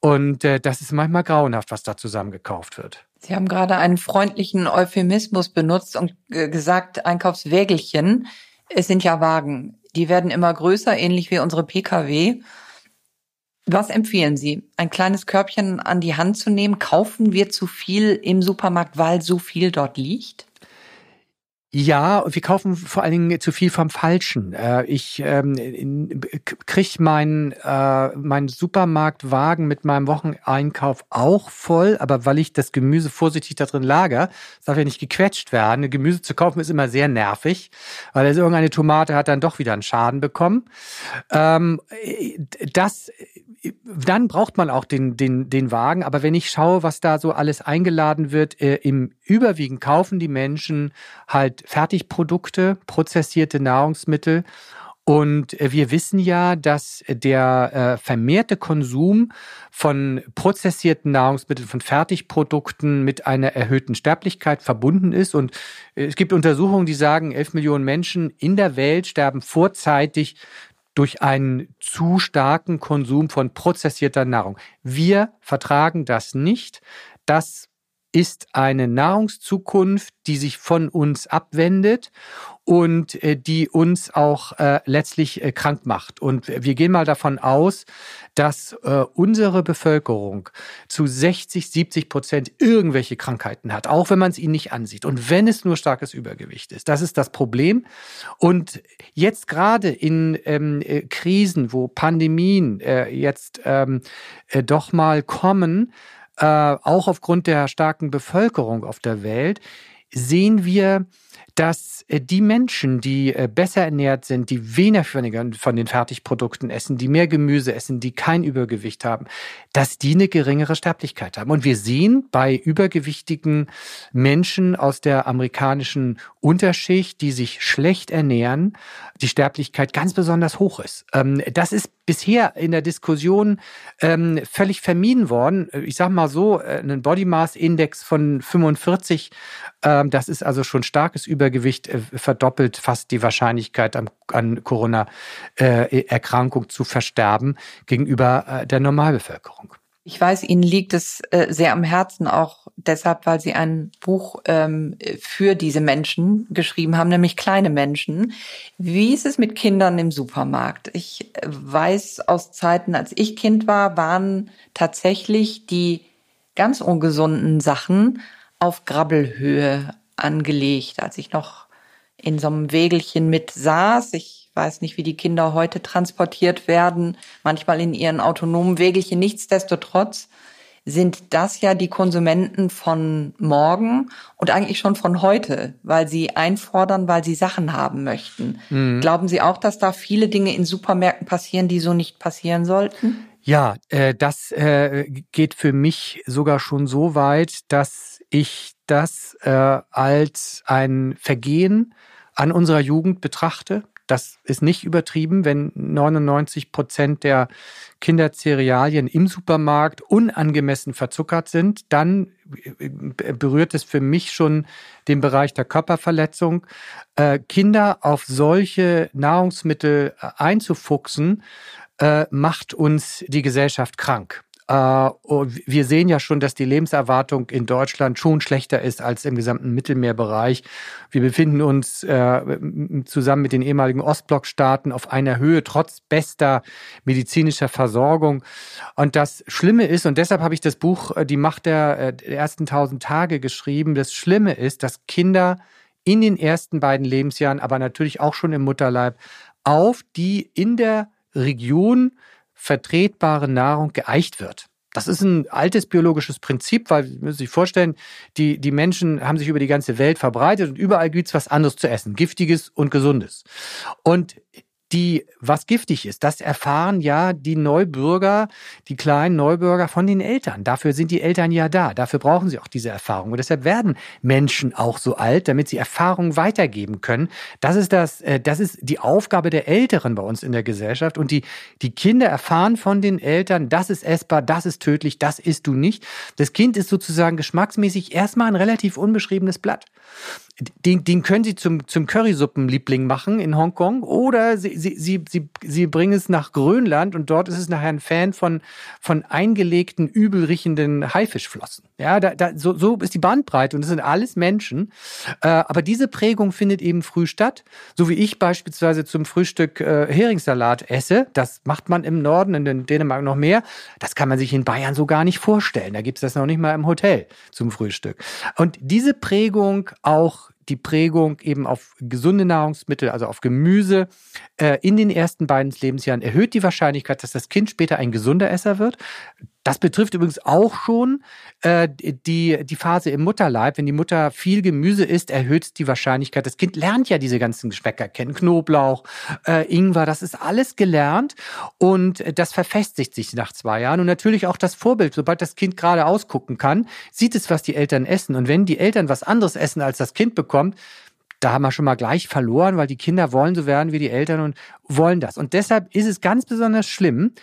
Und äh, das ist manchmal grauenhaft, was da zusammengekauft wird. Sie haben gerade einen freundlichen Euphemismus benutzt und äh, gesagt, Einkaufswägelchen. Es sind ja Wagen. Die werden immer größer, ähnlich wie unsere Pkw. Was empfehlen Sie? Ein kleines Körbchen an die Hand zu nehmen? Kaufen wir zu viel im Supermarkt, weil so viel dort liegt? Ja, wir kaufen vor allen Dingen zu viel vom Falschen. Äh, ich ähm, kriege meinen äh, mein Supermarktwagen mit meinem Wocheneinkauf auch voll, aber weil ich das Gemüse vorsichtig da drin lager, darf ja nicht gequetscht werden. Gemüse zu kaufen ist immer sehr nervig, weil also irgendeine Tomate hat dann doch wieder einen Schaden bekommen. Ähm, das dann braucht man auch den, den, den Wagen. Aber wenn ich schaue, was da so alles eingeladen wird, äh, im Überwiegend kaufen die Menschen halt Fertigprodukte, prozessierte Nahrungsmittel. Und äh, wir wissen ja, dass der äh, vermehrte Konsum von prozessierten Nahrungsmitteln, von Fertigprodukten mit einer erhöhten Sterblichkeit verbunden ist. Und äh, es gibt Untersuchungen, die sagen, elf Millionen Menschen in der Welt sterben vorzeitig durch einen zu starken Konsum von prozessierter Nahrung. Wir vertragen das nicht. Das ist eine Nahrungszukunft, die sich von uns abwendet und äh, die uns auch äh, letztlich äh, krank macht. Und wir gehen mal davon aus, dass unsere Bevölkerung zu 60, 70 Prozent irgendwelche Krankheiten hat, auch wenn man es ihnen nicht ansieht. Und wenn es nur starkes Übergewicht ist, das ist das Problem. Und jetzt gerade in ähm, äh, Krisen, wo Pandemien jetzt ähm, äh, doch mal kommen, äh, auch aufgrund der starken Bevölkerung auf der Welt, sehen wir, dass äh, die Menschen, die äh, besser ernährt sind, die weniger von den Fertigprodukten essen, die mehr Gemüse essen, die kein Übergewicht haben, dass die eine geringere Sterblichkeit haben. Und wir sehen bei übergewichtigen Menschen aus der amerikanischen Unterschicht, die sich schlecht ernähren, die Sterblichkeit ganz besonders hoch ist. Ähm, das ist bisher in der Diskussion ähm, völlig vermieden worden. Ich sage mal so, äh, ein Body Mass Index von 45, ähm, das ist also schon starkes Übergewicht, äh, verdoppelt fast die Wahrscheinlichkeit an, an Corona-Erkrankung äh, zu versterben gegenüber äh, der Normalbevölkerung. Ich weiß, Ihnen liegt es äh, sehr am Herzen, auch deshalb, weil Sie ein Buch ähm, für diese Menschen geschrieben haben, nämlich kleine Menschen. Wie ist es mit Kindern im Supermarkt? Ich weiß aus Zeiten, als ich Kind war, waren tatsächlich die ganz ungesunden Sachen auf Grabbelhöhe angelegt. Als ich noch in so einem Wägelchen mit saß, ich weiß nicht, wie die Kinder heute transportiert werden, manchmal in ihren autonomen Wägelchen. Nichtsdestotrotz sind das ja die Konsumenten von morgen und eigentlich schon von heute, weil sie einfordern, weil sie Sachen haben möchten. Mhm. Glauben Sie auch, dass da viele Dinge in Supermärkten passieren, die so nicht passieren sollten? Ja, äh, das äh, geht für mich sogar schon so weit, dass ich das äh, als ein Vergehen an unserer Jugend betrachte. Das ist nicht übertrieben, wenn 99 Prozent der Kindercerealien im Supermarkt unangemessen verzuckert sind, dann berührt es für mich schon den Bereich der Körperverletzung. Äh, Kinder auf solche Nahrungsmittel äh, einzufuchsen, äh, macht uns die Gesellschaft krank. Äh, wir sehen ja schon, dass die Lebenserwartung in Deutschland schon schlechter ist als im gesamten Mittelmeerbereich. Wir befinden uns äh, zusammen mit den ehemaligen Ostblockstaaten auf einer Höhe trotz bester medizinischer Versorgung. Und das Schlimme ist, und deshalb habe ich das Buch äh, Die Macht der, ersten tausend Tage geschrieben, das Schlimme ist, dass Kinder in den ersten beiden Lebensjahren, aber natürlich auch schon im Mutterleib, auf die in der Region vertretbare Nahrung geeicht wird. Das ist ein altes biologisches Prinzip, weil, Sie müssen sich vorstellen, die, die Menschen haben sich über die ganze Welt verbreitet und überall gibt's was anderes zu essen. Giftiges und Gesundes. Und die, was giftig ist, das erfahren ja die Neubürger, die kleinen Neubürger von den Eltern. Dafür sind die Eltern ja da. Dafür brauchen sie auch diese Erfahrung. Und deshalb werden Menschen auch so alt, damit sie Erfahrungen weitergeben können. Das ist das, äh, das ist die Aufgabe der Älteren bei uns in der Gesellschaft. Und die, die Kinder erfahren von den Eltern, das ist essbar, das ist tödlich, das isst du nicht. Das Kind ist sozusagen geschmacksmäßig erstmal ein relativ unbeschriebenes Blatt. Den, den können Sie zum, zum Currysuppenliebling machen in Hongkong oder Sie, Sie, Sie, Sie, Sie bringen es nach Grönland und dort ist es nachher ein Fan von, von eingelegten, übelriechenden Haifischflossen. Ja, da, da, so, so ist die Bandbreite und das sind alles Menschen. Äh, aber diese Prägung findet eben früh statt. So wie ich beispielsweise zum Frühstück äh, Heringssalat esse. Das macht man im Norden, in Dänemark noch mehr. Das kann man sich in Bayern so gar nicht vorstellen. Da gibt es das noch nicht mal im Hotel zum Frühstück. Und diese Prägung auch die Prägung eben auf gesunde Nahrungsmittel, also auf Gemüse äh, in den ersten beiden Lebensjahren erhöht die Wahrscheinlichkeit, dass das Kind später ein gesunder Esser wird. Das betrifft übrigens auch schon äh, die, die Phase im Mutterleib. Wenn die Mutter viel Gemüse isst, erhöht die Wahrscheinlichkeit. Das Kind lernt ja diese ganzen Geschmäcker kennen. Knoblauch, äh, Ingwer, das ist alles gelernt und das verfestigt sich nach zwei Jahren. Und natürlich auch das Vorbild. Sobald das Kind gerade ausgucken kann, sieht es, was die Eltern essen. Und wenn die Eltern was anderes essen, als das Kind bekommt, da haben wir schon mal gleich verloren, weil die Kinder wollen so werden wie die Eltern und wollen das. Und deshalb ist es ganz besonders schlimm,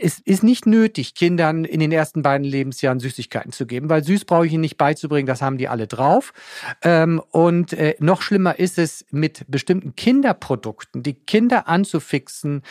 es ist nicht nötig, Kindern in den ersten beiden Lebensjahren Süßigkeiten zu geben, weil süß brauche ich ihnen nicht beizubringen, das haben die alle drauf. Ähm, und äh, noch schlimmer ist es, mit bestimmten Kinderprodukten die Kinder anzufixen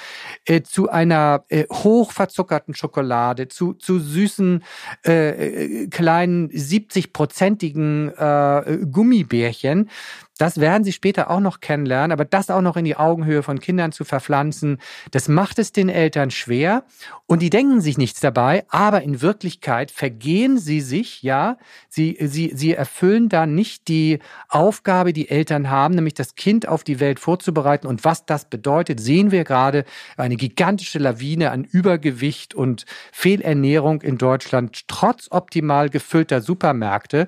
äh, zu einer äh, hochverzuckerten Schokolade, zu, zu süßen kleinen 70-prozentigen Gummibärchen. Das werden sie später auch noch kennenlernen, aber das auch noch in die Augenhöhe von Kindern zu verpflanzen, das macht es den Eltern schwer. Und die denken sich nichts dabei, aber in Wirklichkeit vergehen sie sich, ja, sie, sie, sie erfüllen da nicht die Aufgabe, die Eltern haben, nämlich das Kind auf die Welt vorzubereiten. Und was das bedeutet, sehen wir gerade. Eine gigantische Lawine an Übergewicht und Fehlernährung in Deutschland, trotz optimal gefüllter Supermärkte.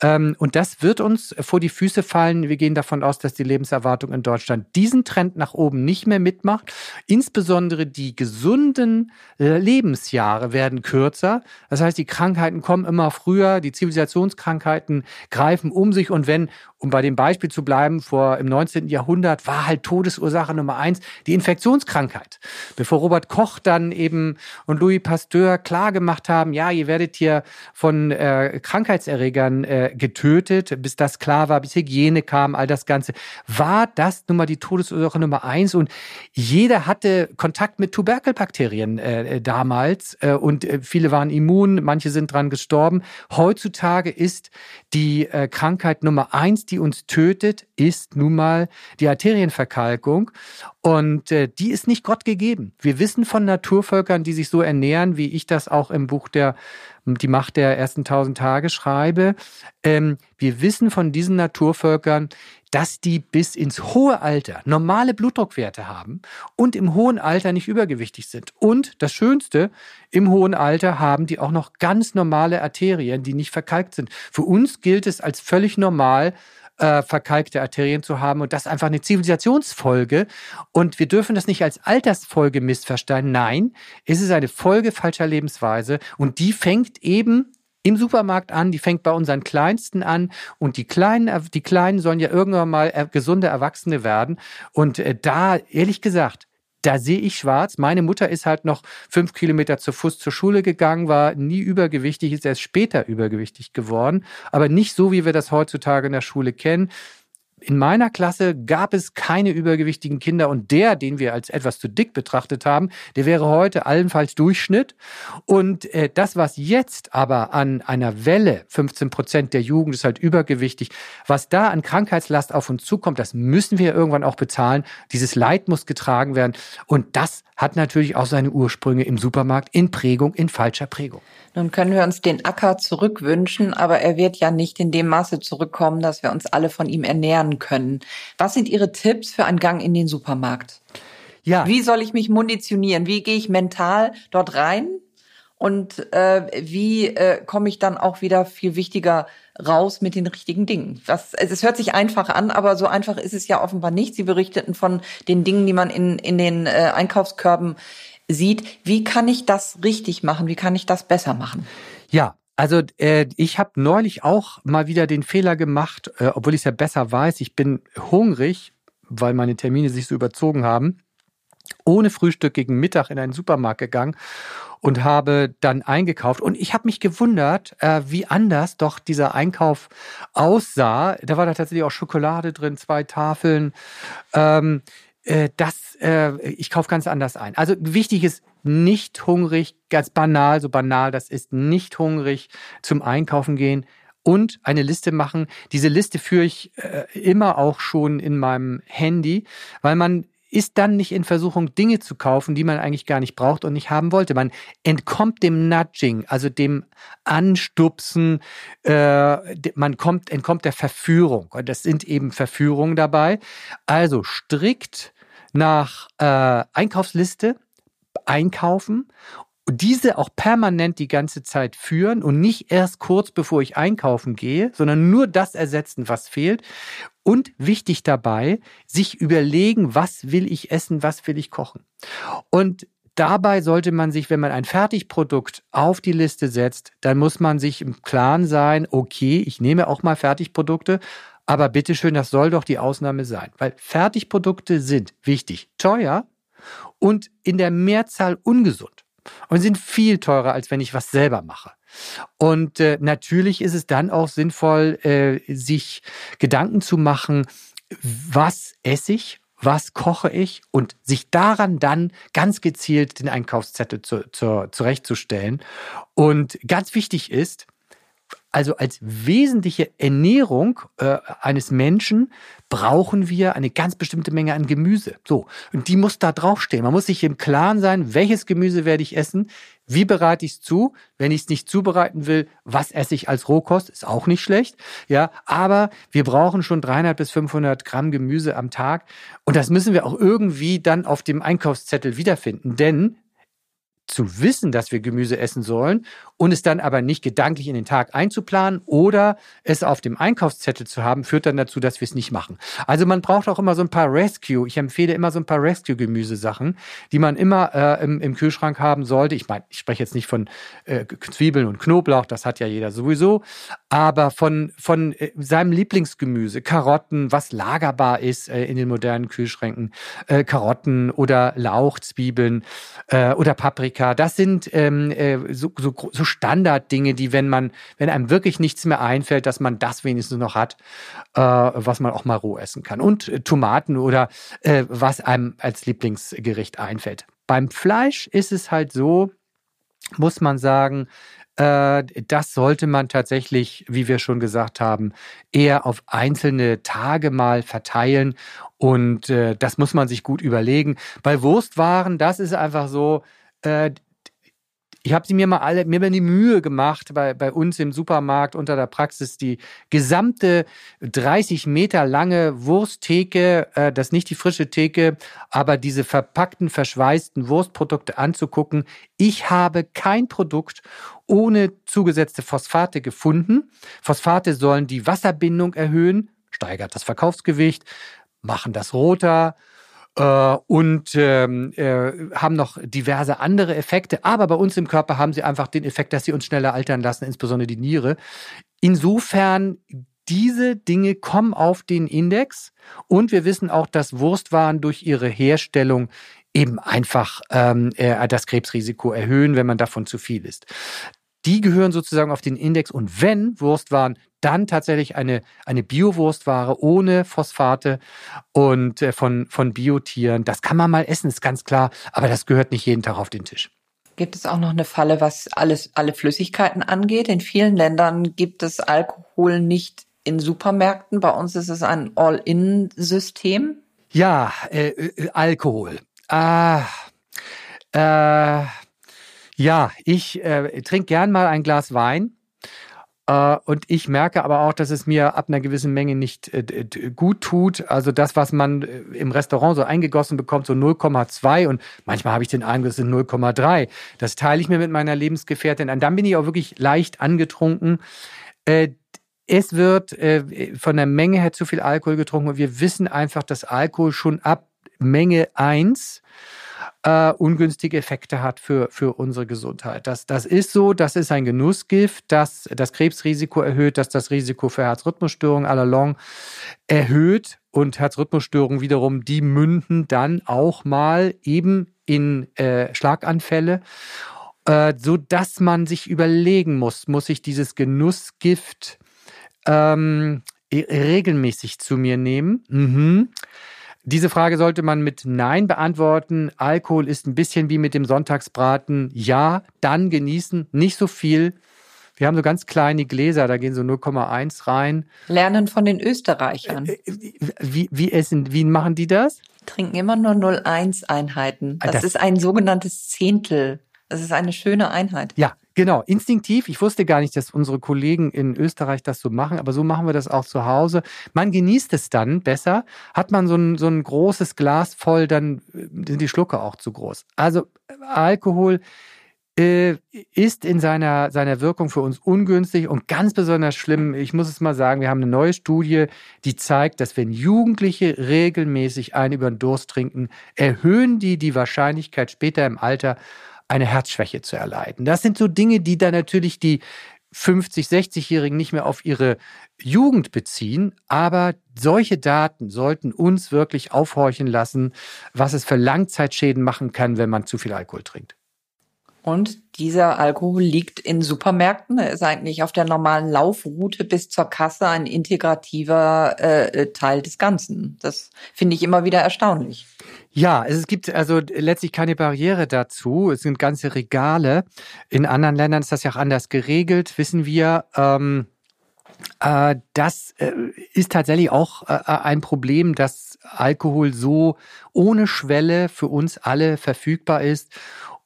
Ähm, und das wird uns vor die Füße fallen, wir gehen davon aus, dass die Lebenserwartung in Deutschland diesen Trend nach oben nicht mehr mitmacht. Insbesondere die gesunden äh, Lebensjahre werden kürzer. Das heißt, die Krankheiten kommen immer früher, die Zivilisationskrankheiten greifen um sich und wenn um bei dem Beispiel zu bleiben, vor im 19. Jahrhundert war halt Todesursache Nummer eins die Infektionskrankheit. Bevor Robert Koch dann eben und Louis Pasteur klar gemacht haben, ja, ihr werdet hier von äh, Krankheitserregern äh, getötet, bis das klar war, bis Hygiene kam, all das Ganze, war das nun mal die Todesursache Nummer eins und jeder hatte Kontakt mit Tuberkelbakterien äh, damals äh, und äh, viele waren immun, manche sind dran gestorben. Heutzutage ist die äh, Krankheit Nummer eins, die die uns tötet, ist nun mal die Arterienverkalkung. Und äh, die ist nicht Gott gegeben. Wir wissen von Naturvölkern, die sich so ernähren, wie ich das auch im Buch der Die Macht der ersten tausend Tage schreibe. Ähm, wir wissen von diesen Naturvölkern, dass die bis ins hohe Alter normale Blutdruckwerte haben und im hohen Alter nicht übergewichtig sind. Und das Schönste, im hohen Alter haben die auch noch ganz normale Arterien, die nicht verkalkt sind. Für uns gilt es als völlig normal, äh, verkalkte Arterien zu haben und das ist einfach eine Zivilisationsfolge. Und wir dürfen das nicht als Altersfolge missverstehen. Nein, es ist eine Folge falscher Lebensweise und die fängt eben im Supermarkt an, die fängt bei unseren Kleinsten an und die Kleinen, die Kleinen sollen ja irgendwann mal gesunde Erwachsene werden. Und äh, da, ehrlich gesagt, da sehe ich schwarz. Meine Mutter ist halt noch fünf Kilometer zu Fuß zur Schule gegangen, war nie übergewichtig, ist erst später übergewichtig geworden, aber nicht so, wie wir das heutzutage in der Schule kennen. In meiner Klasse gab es keine übergewichtigen Kinder und der, den wir als etwas zu dick betrachtet haben, der wäre heute allenfalls Durchschnitt. Und äh, das, was jetzt aber an einer Welle, 15 Prozent der Jugend ist halt übergewichtig, was da an Krankheitslast auf uns zukommt, das müssen wir irgendwann auch bezahlen. Dieses Leid muss getragen werden. Und das hat natürlich auch seine Ursprünge im Supermarkt in Prägung, in falscher Prägung. Nun können wir uns den Acker zurückwünschen, aber er wird ja nicht in dem Maße zurückkommen, dass wir uns alle von ihm ernähren können. Was sind Ihre Tipps für einen Gang in den Supermarkt? Ja. Wie soll ich mich munitionieren? Wie gehe ich mental dort rein? Und äh, wie äh, komme ich dann auch wieder viel wichtiger raus mit den richtigen Dingen? Das, es hört sich einfach an, aber so einfach ist es ja offenbar nicht. Sie berichteten von den Dingen, die man in, in den äh, Einkaufskörben sieht. Wie kann ich das richtig machen? Wie kann ich das besser machen? Ja, also äh, ich habe neulich auch mal wieder den Fehler gemacht, äh, obwohl ich es ja besser weiß. Ich bin hungrig, weil meine Termine sich so überzogen haben, ohne Frühstück gegen Mittag in einen Supermarkt gegangen und habe dann eingekauft. Und ich habe mich gewundert, äh, wie anders doch dieser Einkauf aussah. Da war da tatsächlich auch Schokolade drin, zwei Tafeln. Ähm, äh, das, äh, ich kaufe ganz anders ein. Also wichtig ist, nicht hungrig, ganz banal, so banal das ist, nicht hungrig zum Einkaufen gehen und eine Liste machen. Diese Liste führe ich äh, immer auch schon in meinem Handy, weil man ist dann nicht in Versuchung, Dinge zu kaufen, die man eigentlich gar nicht braucht und nicht haben wollte. Man entkommt dem Nudging, also dem Anstupsen, äh, man kommt, entkommt der Verführung. Und das sind eben Verführungen dabei. Also strikt nach äh, Einkaufsliste einkaufen diese auch permanent die ganze Zeit führen und nicht erst kurz bevor ich einkaufen gehe, sondern nur das ersetzen, was fehlt. Und wichtig dabei, sich überlegen, was will ich essen, was will ich kochen. Und dabei sollte man sich, wenn man ein Fertigprodukt auf die Liste setzt, dann muss man sich im Klaren sein, okay, ich nehme auch mal Fertigprodukte, aber bitteschön, das soll doch die Ausnahme sein, weil Fertigprodukte sind wichtig, teuer und in der Mehrzahl ungesund und sind viel teurer, als wenn ich was selber mache. Und äh, natürlich ist es dann auch sinnvoll, äh, sich Gedanken zu machen, was esse ich, was koche ich und sich daran dann ganz gezielt den Einkaufszettel zu, zu, zurechtzustellen. Und ganz wichtig ist, also als wesentliche Ernährung äh, eines Menschen brauchen wir eine ganz bestimmte Menge an Gemüse. So, und die muss da draufstehen. Man muss sich im Klaren sein, welches Gemüse werde ich essen, wie bereite ich es zu? Wenn ich es nicht zubereiten will, was esse ich als Rohkost? Ist auch nicht schlecht. Ja, aber wir brauchen schon 300 bis 500 Gramm Gemüse am Tag. Und das müssen wir auch irgendwie dann auf dem Einkaufszettel wiederfinden. Denn zu wissen, dass wir Gemüse essen sollen und es dann aber nicht gedanklich in den Tag einzuplanen oder es auf dem Einkaufszettel zu haben, führt dann dazu, dass wir es nicht machen. Also man braucht auch immer so ein paar Rescue. Ich empfehle immer so ein paar Rescue-Gemüsesachen, die man immer äh, im, im, Kühlschrank haben sollte. Ich meine, ich spreche jetzt nicht von äh, Zwiebeln und Knoblauch, das hat ja jeder sowieso, aber von, von äh, seinem Lieblingsgemüse, Karotten, was lagerbar ist äh, in den modernen Kühlschränken, äh, Karotten oder Lauch, Zwiebeln äh, oder Paprika. Das sind ähm, äh, so, so, so Standarddinge, die, wenn man, wenn einem wirklich nichts mehr einfällt, dass man das wenigstens noch hat, äh, was man auch mal roh essen kann. Und äh, Tomaten oder äh, was einem als Lieblingsgericht einfällt. Beim Fleisch ist es halt so, muss man sagen, äh, das sollte man tatsächlich, wie wir schon gesagt haben, eher auf einzelne Tage mal verteilen. Und äh, das muss man sich gut überlegen. Bei Wurstwaren, das ist einfach so, äh, ich habe sie mir mal alle, mir mal die Mühe gemacht, bei, bei uns im Supermarkt unter der Praxis die gesamte 30 Meter lange Wursttheke, äh, das nicht die frische Theke, aber diese verpackten, verschweißten Wurstprodukte anzugucken. Ich habe kein Produkt ohne zugesetzte Phosphate gefunden. Phosphate sollen die Wasserbindung erhöhen, steigert das Verkaufsgewicht, machen das roter, und ähm, äh, haben noch diverse andere Effekte. Aber bei uns im Körper haben sie einfach den Effekt, dass sie uns schneller altern lassen, insbesondere die Niere. Insofern diese Dinge kommen auf den Index und wir wissen auch, dass Wurstwaren durch ihre Herstellung eben einfach ähm, äh, das Krebsrisiko erhöhen, wenn man davon zu viel isst. Die gehören sozusagen auf den Index und wenn Wurstwaren dann tatsächlich eine, eine Biowurstware ohne Phosphate und äh, von, von Biotieren. Das kann man mal essen, ist ganz klar, aber das gehört nicht jeden Tag auf den Tisch. Gibt es auch noch eine Falle, was alles, alle Flüssigkeiten angeht? In vielen Ländern gibt es Alkohol nicht in Supermärkten. Bei uns ist es ein All-In-System. Ja, äh, äh, Alkohol. Ah, äh, ja, ich äh, trinke gern mal ein Glas Wein Äh, und ich merke aber auch, dass es mir ab einer gewissen Menge nicht äh, gut tut. Also das, was man äh, im Restaurant so eingegossen bekommt, so 0,2 und manchmal habe ich den Eindruck, es sind 0,3. Das teile ich mir mit meiner Lebensgefährtin an. Dann bin ich auch wirklich leicht angetrunken. Es wird von der Menge her zu viel Alkohol getrunken und wir wissen einfach, dass Alkohol schon ab Menge 1 äh, ungünstige Effekte hat für, für unsere Gesundheit. Das, das ist so, das ist ein Genussgift, das das Krebsrisiko erhöht, das das Risiko für Herzrhythmusstörungen à la long erhöht und Herzrhythmusstörungen wiederum, die münden dann auch mal eben in äh, Schlaganfälle äh, so dass man sich überlegen muss, muss ich dieses Genussgift ähm, regelmäßig zu mir nehmen? Mhm. Diese Frage sollte man mit Nein beantworten. Alkohol ist ein bisschen wie mit dem Sonntagsbraten. Ja, dann genießen, nicht so viel. Wir haben so ganz kleine Gläser, da gehen so 0,1 rein. Lernen von den Österreichern. Äh, wie, wie essen, wie machen die das? Trinken immer nur 0,1 Einheiten. Das, das ist ein sogenanntes Zehntel. Das ist eine schöne Einheit. Ja, genau. Instinktiv. Ich wusste gar nicht, dass unsere Kollegen in Österreich das so machen, aber so machen wir das auch zu Hause. Man genießt es dann besser. Hat man so ein, so ein großes Glas voll, dann äh, sind die Schlucke auch zu groß. Also Alkohol äh, ist in seiner, seiner Wirkung für uns ungünstig und ganz besonders schlimm. Ich muss es mal sagen, wir haben eine neue Studie, die zeigt, dass wenn Jugendliche regelmäßig einen über den Durst trinken, erhöhen die die Wahrscheinlichkeit später im Alter eine Herzschwäche zu erleiden. Das sind so Dinge, die dann natürlich die 50, 60-Jährigen nicht mehr auf ihre Jugend beziehen, aber solche Daten sollten uns wirklich aufhorchen lassen, was es für Langzeitschäden machen kann, wenn man zu viel Alkohol trinkt. Und dieser Alkohol liegt in Supermärkten. Er ist eigentlich auf der normalen Laufroute bis zur Kasse ein integrativer äh, Teil des Ganzen. Das finde ich immer wieder erstaunlich. Ja, es gibt also letztlich keine Barriere dazu. Es sind ganze Regale. In anderen Ländern ist das ja auch anders geregelt, wissen wir. Ähm, äh, das äh, ist tatsächlich auch äh, ein Problem, dass Alkohol so ohne Schwelle für uns alle verfügbar ist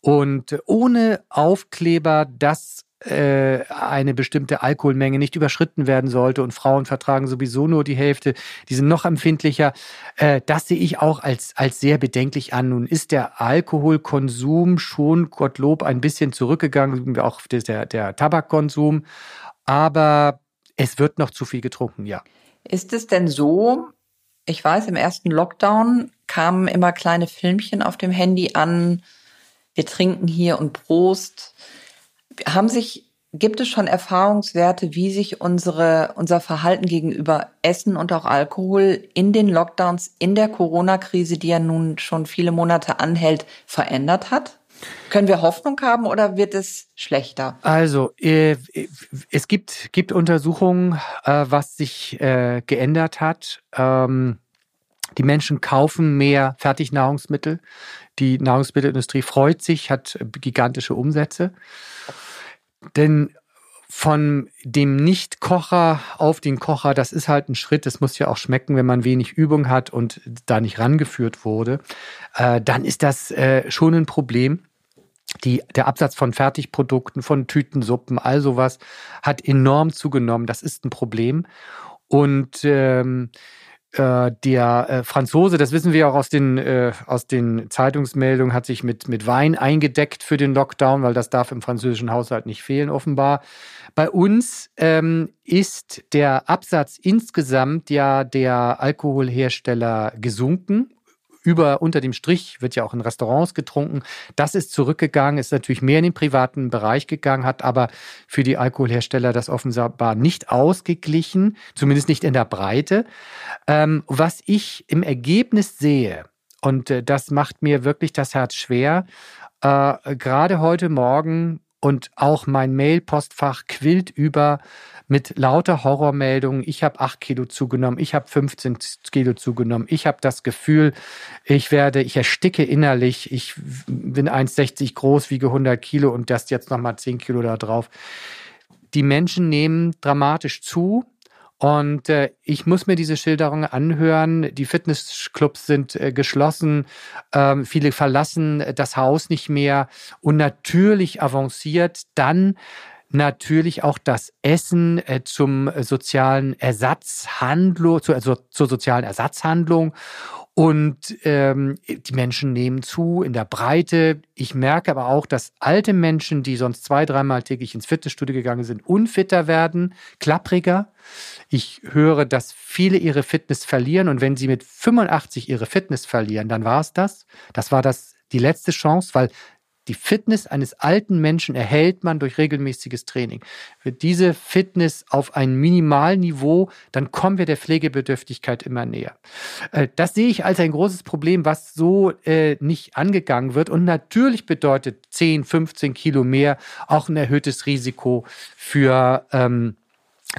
und ohne Aufkleber, dass äh, eine bestimmte Alkoholmenge nicht überschritten werden sollte und Frauen vertragen sowieso nur die Hälfte, die sind noch empfindlicher. Äh, das sehe ich auch als, als sehr bedenklich an. Nun ist der Alkoholkonsum schon, Gottlob, ein bisschen zurückgegangen, auch der, der Tabakkonsum, aber es wird noch zu viel getrunken, ja. Ist es denn so, ich weiß, im ersten Lockdown kamen immer kleine Filmchen auf dem Handy an, wir trinken hier und Prost. Haben sich, gibt es schon Erfahrungswerte, wie sich unsere, unser Verhalten gegenüber Essen und auch Alkohol in den Lockdowns, in der Corona-Krise, die ja nun schon viele Monate anhält, verändert hat? Können wir Hoffnung haben oder wird es schlechter? Also, äh, es gibt, gibt Untersuchungen, äh, was sich äh, geändert hat. Ähm, die Menschen kaufen mehr Fertignahrungsmittel. Die Nahrungsmittelindustrie freut sich, hat gigantische Umsätze. Denn von dem Nicht-Kocher auf den Kocher, das ist halt ein Schritt. Das muss ja auch schmecken, wenn man wenig Übung hat und da nicht rangeführt wurde. Äh, dann ist das äh, schon ein Problem. Die, der Absatz von Fertigprodukten, von Tütensuppen, all sowas hat enorm zugenommen. Das ist ein Problem. Und ähm, äh, der äh, Franzose, das wissen wir auch aus den, äh, aus den Zeitungsmeldungen, hat sich mit, mit Wein eingedeckt für den Lockdown, weil das darf im französischen Haushalt nicht fehlen, offenbar. Bei uns ähm, ist der Absatz insgesamt ja der Alkoholhersteller gesunken über unter dem Strich wird ja auch in Restaurants getrunken. Das ist zurückgegangen, ist natürlich mehr in den privaten Bereich gegangen, hat aber für die Alkoholhersteller das offenbar nicht ausgeglichen, zumindest nicht in der Breite. Ähm, was ich im Ergebnis sehe, und äh, das macht mir wirklich das Herz schwer, äh, gerade heute Morgen und auch mein Mail-Postfach quillt über mit lauter Horrormeldungen. Ich habe acht Kilo zugenommen, ich habe 15 Kilo zugenommen, ich habe das Gefühl, ich werde, ich ersticke innerlich, ich bin 1,60 groß, wiege 100 Kilo und das jetzt nochmal 10 Kilo da drauf. Die Menschen nehmen dramatisch zu. Und äh, ich muss mir diese Schilderungen anhören. Die Fitnessclubs sind äh, geschlossen, ähm, viele verlassen das Haus nicht mehr und natürlich avanciert dann natürlich auch das Essen äh, zum sozialen Ersatzhandlung, zu, also zur sozialen Ersatzhandlung. Und ähm, die Menschen nehmen zu in der Breite. Ich merke aber auch, dass alte Menschen, die sonst zwei, dreimal täglich ins Fitnessstudio gegangen sind, unfitter werden, klappriger. Ich höre, dass viele ihre Fitness verlieren. Und wenn sie mit 85 ihre Fitness verlieren, dann war es das. Das war das die letzte Chance, weil die Fitness eines alten Menschen erhält man durch regelmäßiges Training. Wird diese Fitness auf ein Minimalniveau, dann kommen wir der Pflegebedürftigkeit immer näher. Äh, das sehe ich als ein großes Problem, was so äh, nicht angegangen wird. Und natürlich bedeutet 10, 15 Kilo mehr auch ein erhöhtes Risiko für ähm,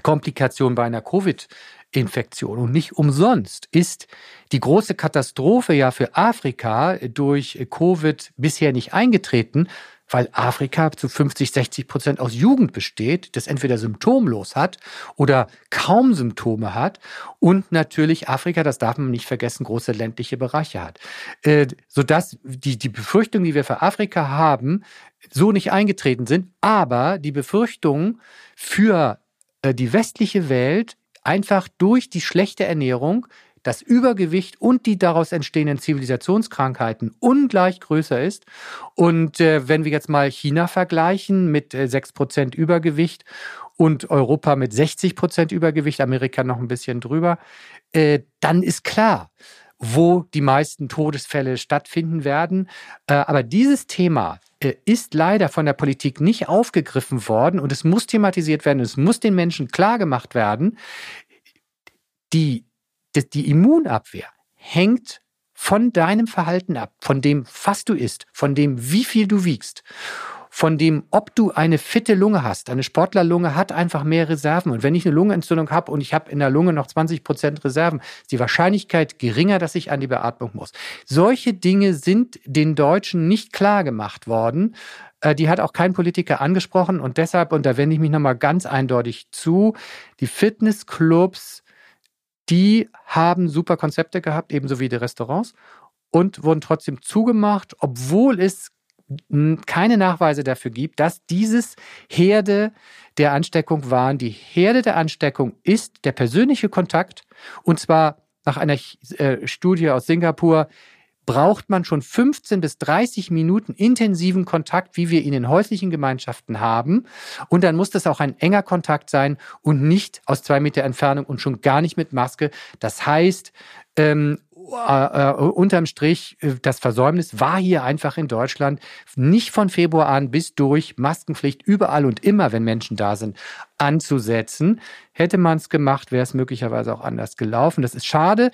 Komplikationen bei einer Covid. Infektion. Und nicht umsonst ist die große Katastrophe ja für Afrika durch Covid bisher nicht eingetreten, weil Afrika zu 50, 60 Prozent aus Jugend besteht, das entweder symptomlos hat oder kaum Symptome hat und natürlich Afrika, das darf man nicht vergessen, große ländliche Bereiche hat. Äh, sodass die, die Befürchtungen, die wir für Afrika haben, so nicht eingetreten sind, aber die Befürchtungen für äh, die westliche Welt einfach durch die schlechte Ernährung das Übergewicht und die daraus entstehenden Zivilisationskrankheiten ungleich größer ist. Und äh, wenn wir jetzt mal China vergleichen mit äh, 6% Übergewicht und Europa mit 60% Übergewicht, Amerika noch ein bisschen drüber, äh, dann ist klar, wo die meisten Todesfälle stattfinden werden. Äh, aber dieses Thema ist leider von der Politik nicht aufgegriffen worden und es muss thematisiert werden, es muss den Menschen klar gemacht werden, die, die, die Immunabwehr hängt von deinem Verhalten ab, von dem, was du isst, von dem, wie viel du wiegst, von dem, ob du eine fitte Lunge hast. Eine Sportlerlunge hat einfach mehr Reserven. Und wenn ich eine Lungenentzündung habe und ich habe in der Lunge noch 20 Prozent Reserven, ist die Wahrscheinlichkeit geringer, dass ich an die Beatmung muss. Solche Dinge sind den Deutschen nicht klar gemacht worden. Äh, die hat auch kein Politiker angesprochen. Und deshalb, und da wende ich mich nochmal ganz eindeutig zu, die Fitnessclubs die haben super Konzepte gehabt, ebenso wie die Restaurants, und wurden trotzdem zugemacht, obwohl es keine Nachweise dafür gibt, dass dieses Herde der Ansteckung waren. Die Herde der Ansteckung ist der persönliche Kontakt, und zwar nach einer äh, Studie aus Singapur braucht man schon 15 bis 30 Minuten intensiven Kontakt, wie wir ihn in häuslichen Gemeinschaften haben. Und dann muss das auch ein enger Kontakt sein und nicht aus zwei Meter Entfernung und schon gar nicht mit Maske. Das heißt, ähm, äh, äh, unterm Strich, äh, das Versäumnis war hier einfach in Deutschland nicht von Februar an bis durch Maskenpflicht überall und immer, wenn Menschen da sind, anzusetzen. Hätte man es gemacht, wäre es möglicherweise auch anders gelaufen. Das ist schade.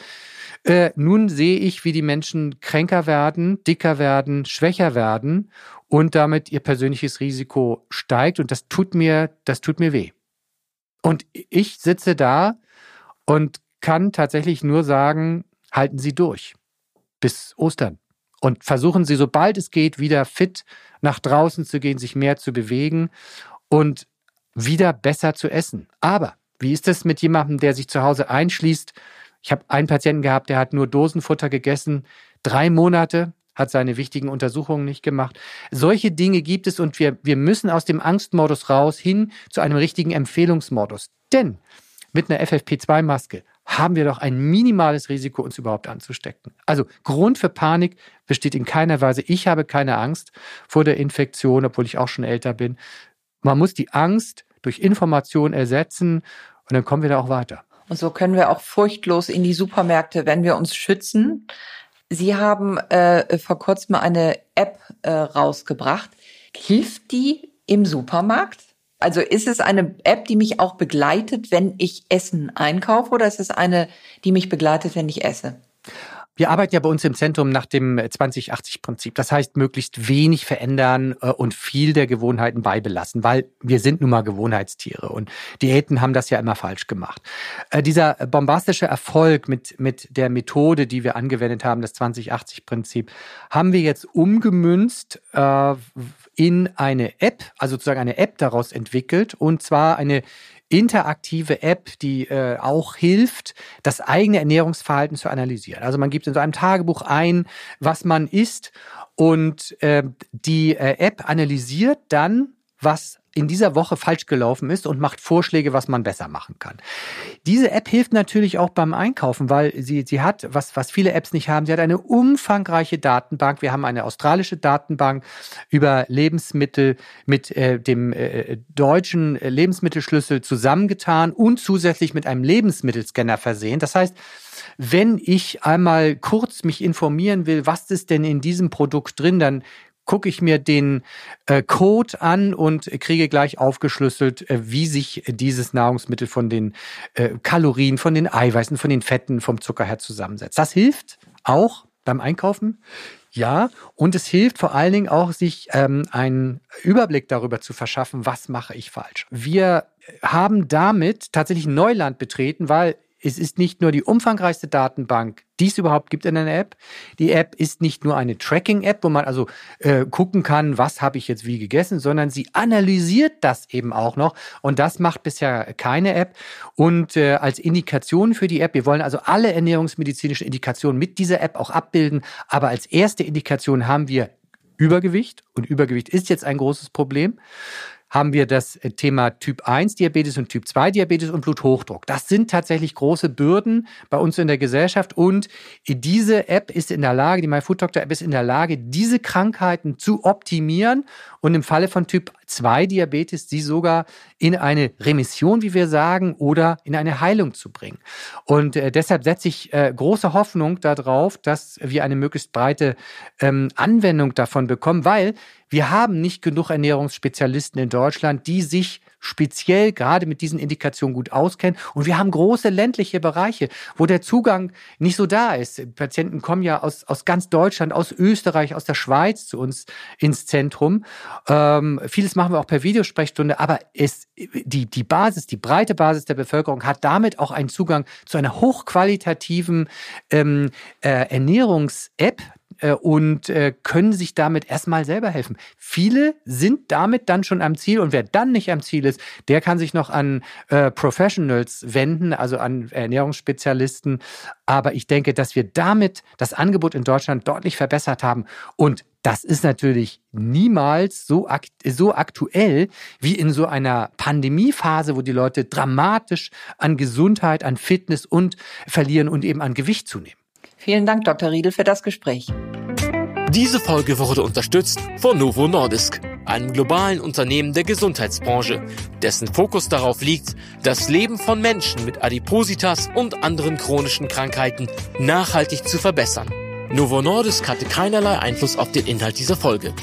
Äh, nun sehe ich, wie die Menschen kränker werden, dicker werden, schwächer werden und damit ihr persönliches Risiko steigt. Und das tut mir, das tut mir weh. Und ich sitze da und kann tatsächlich nur sagen, halten Sie durch bis Ostern und versuchen Sie, sobald es geht, wieder fit nach draußen zu gehen, sich mehr zu bewegen und wieder besser zu essen. Aber wie ist es mit jemandem, der sich zu Hause einschließt? Ich habe einen Patienten gehabt, der hat nur Dosenfutter gegessen, drei Monate, hat seine wichtigen Untersuchungen nicht gemacht. Solche Dinge gibt es und wir, wir müssen aus dem Angstmodus raus hin zu einem richtigen Empfehlungsmodus. Denn mit einer FFP2-Maske haben wir doch ein minimales Risiko, uns überhaupt anzustecken. Also Grund für Panik besteht in keiner Weise. Ich habe keine Angst vor der Infektion, obwohl ich auch schon älter bin. Man muss die Angst durch Information ersetzen und dann kommen wir da auch weiter. Und so können wir auch furchtlos in die Supermärkte, wenn wir uns schützen. Sie haben äh, vor kurzem eine App äh, rausgebracht. Hilft die im Supermarkt? Also ist es eine App, die mich auch begleitet, wenn ich Essen einkaufe, oder ist es eine, die mich begleitet, wenn ich esse? Wir arbeiten ja bei uns im Zentrum nach dem 2080-Prinzip. Das heißt, möglichst wenig verändern äh, und viel der Gewohnheiten beibelassen, weil wir sind nun mal Gewohnheitstiere und Diäten haben das ja immer falsch gemacht. Äh, dieser bombastische Erfolg mit, mit der Methode, die wir angewendet haben, das 2080-Prinzip, haben wir jetzt umgemünzt äh, in eine App, also sozusagen eine App daraus entwickelt und zwar eine interaktive App, die äh, auch hilft, das eigene Ernährungsverhalten zu analysieren. Also man gibt in so einem Tagebuch ein, was man isst und äh, die äh, App analysiert dann, was in dieser Woche falsch gelaufen ist und macht Vorschläge, was man besser machen kann. Diese App hilft natürlich auch beim Einkaufen, weil sie, sie hat, was, was viele Apps nicht haben, sie hat eine umfangreiche Datenbank. Wir haben eine australische Datenbank über Lebensmittel mit äh, dem äh, deutschen Lebensmittelschlüssel zusammengetan und zusätzlich mit einem Lebensmittelscanner versehen. Das heißt, wenn ich einmal kurz mich informieren will, was ist denn in diesem Produkt drin, dann gucke ich mir den äh, Code an und kriege gleich aufgeschlüsselt, äh, wie sich dieses Nahrungsmittel von den äh, Kalorien, von den Eiweißen, von den Fetten, vom Zucker her zusammensetzt. Das hilft auch beim Einkaufen. Ja, und es hilft vor allen Dingen auch, sich ähm, einen Überblick darüber zu verschaffen, was mache ich falsch. Wir haben damit tatsächlich Neuland betreten, weil es ist nicht nur die umfangreichste Datenbank, die es überhaupt gibt in einer App. Die App ist nicht nur eine Tracking-App, wo man also äh, gucken kann, was habe ich jetzt wie gegessen, sondern sie analysiert das eben auch noch. Und das macht bisher keine App. Und äh, als Indikation für die App, wir wollen also alle ernährungsmedizinischen Indikationen mit dieser App auch abbilden. Aber als erste Indikation haben wir Übergewicht. Und Übergewicht ist jetzt ein großes Problem haben wir das äh, Thema Typ 1 Diabetes und Typ 2 Diabetes und Bluthochdruck. Das sind tatsächlich große Bürden bei uns in der Gesellschaft und diese App ist in der Lage, die MyFoodDoctor App ist in der Lage, diese Krankheiten zu optimieren und im Falle von Typ 2 Diabetes sie sogar in eine Remission, wie wir sagen, oder in eine Heilung zu bringen. Und äh, deshalb setze ich äh, große Hoffnung darauf, dass wir eine möglichst breite ähm, Anwendung davon bekommen, weil wir haben nicht genug Ernährungsspezialisten in Deutschland, die sich speziell gerade mit diesen Indikationen gut auskennen. Und wir haben große ländliche Bereiche, wo der Zugang nicht so da ist. Patienten kommen ja aus, aus ganz Deutschland, aus Österreich, aus der Schweiz zu uns ins Zentrum. Ähm, vieles machen wir auch per Videosprechstunde, aber es, die, die Basis, die breite Basis der Bevölkerung hat damit auch einen Zugang zu einer hochqualitativen ähm, äh, Ernährungs-App, äh, und äh, können sich damit erstmal selber helfen. Viele sind damit dann schon am Ziel und wer dann nicht am Ziel ist, der kann sich noch an äh, Professionals wenden, also an Ernährungsspezialisten. Aber ich denke, dass wir damit das Angebot in Deutschland deutlich verbessert haben und das ist natürlich niemals so, akt so aktuell wie in so einer Pandemiephase, wo die Leute dramatisch an Gesundheit, an Fitness und verlieren und eben an Gewicht zunehmen. Vielen Dank, Dr. Riedel, für das Gespräch. Diese Folge wurde unterstützt von Novo Nordisk, einem globalen Unternehmen der Gesundheitsbranche, dessen Fokus darauf liegt, das Leben von Menschen mit Adipositas und anderen chronischen Krankheiten nachhaltig zu verbessern. Novo Nordisk hatte keinerlei Einfluss auf den Inhalt dieser Folge.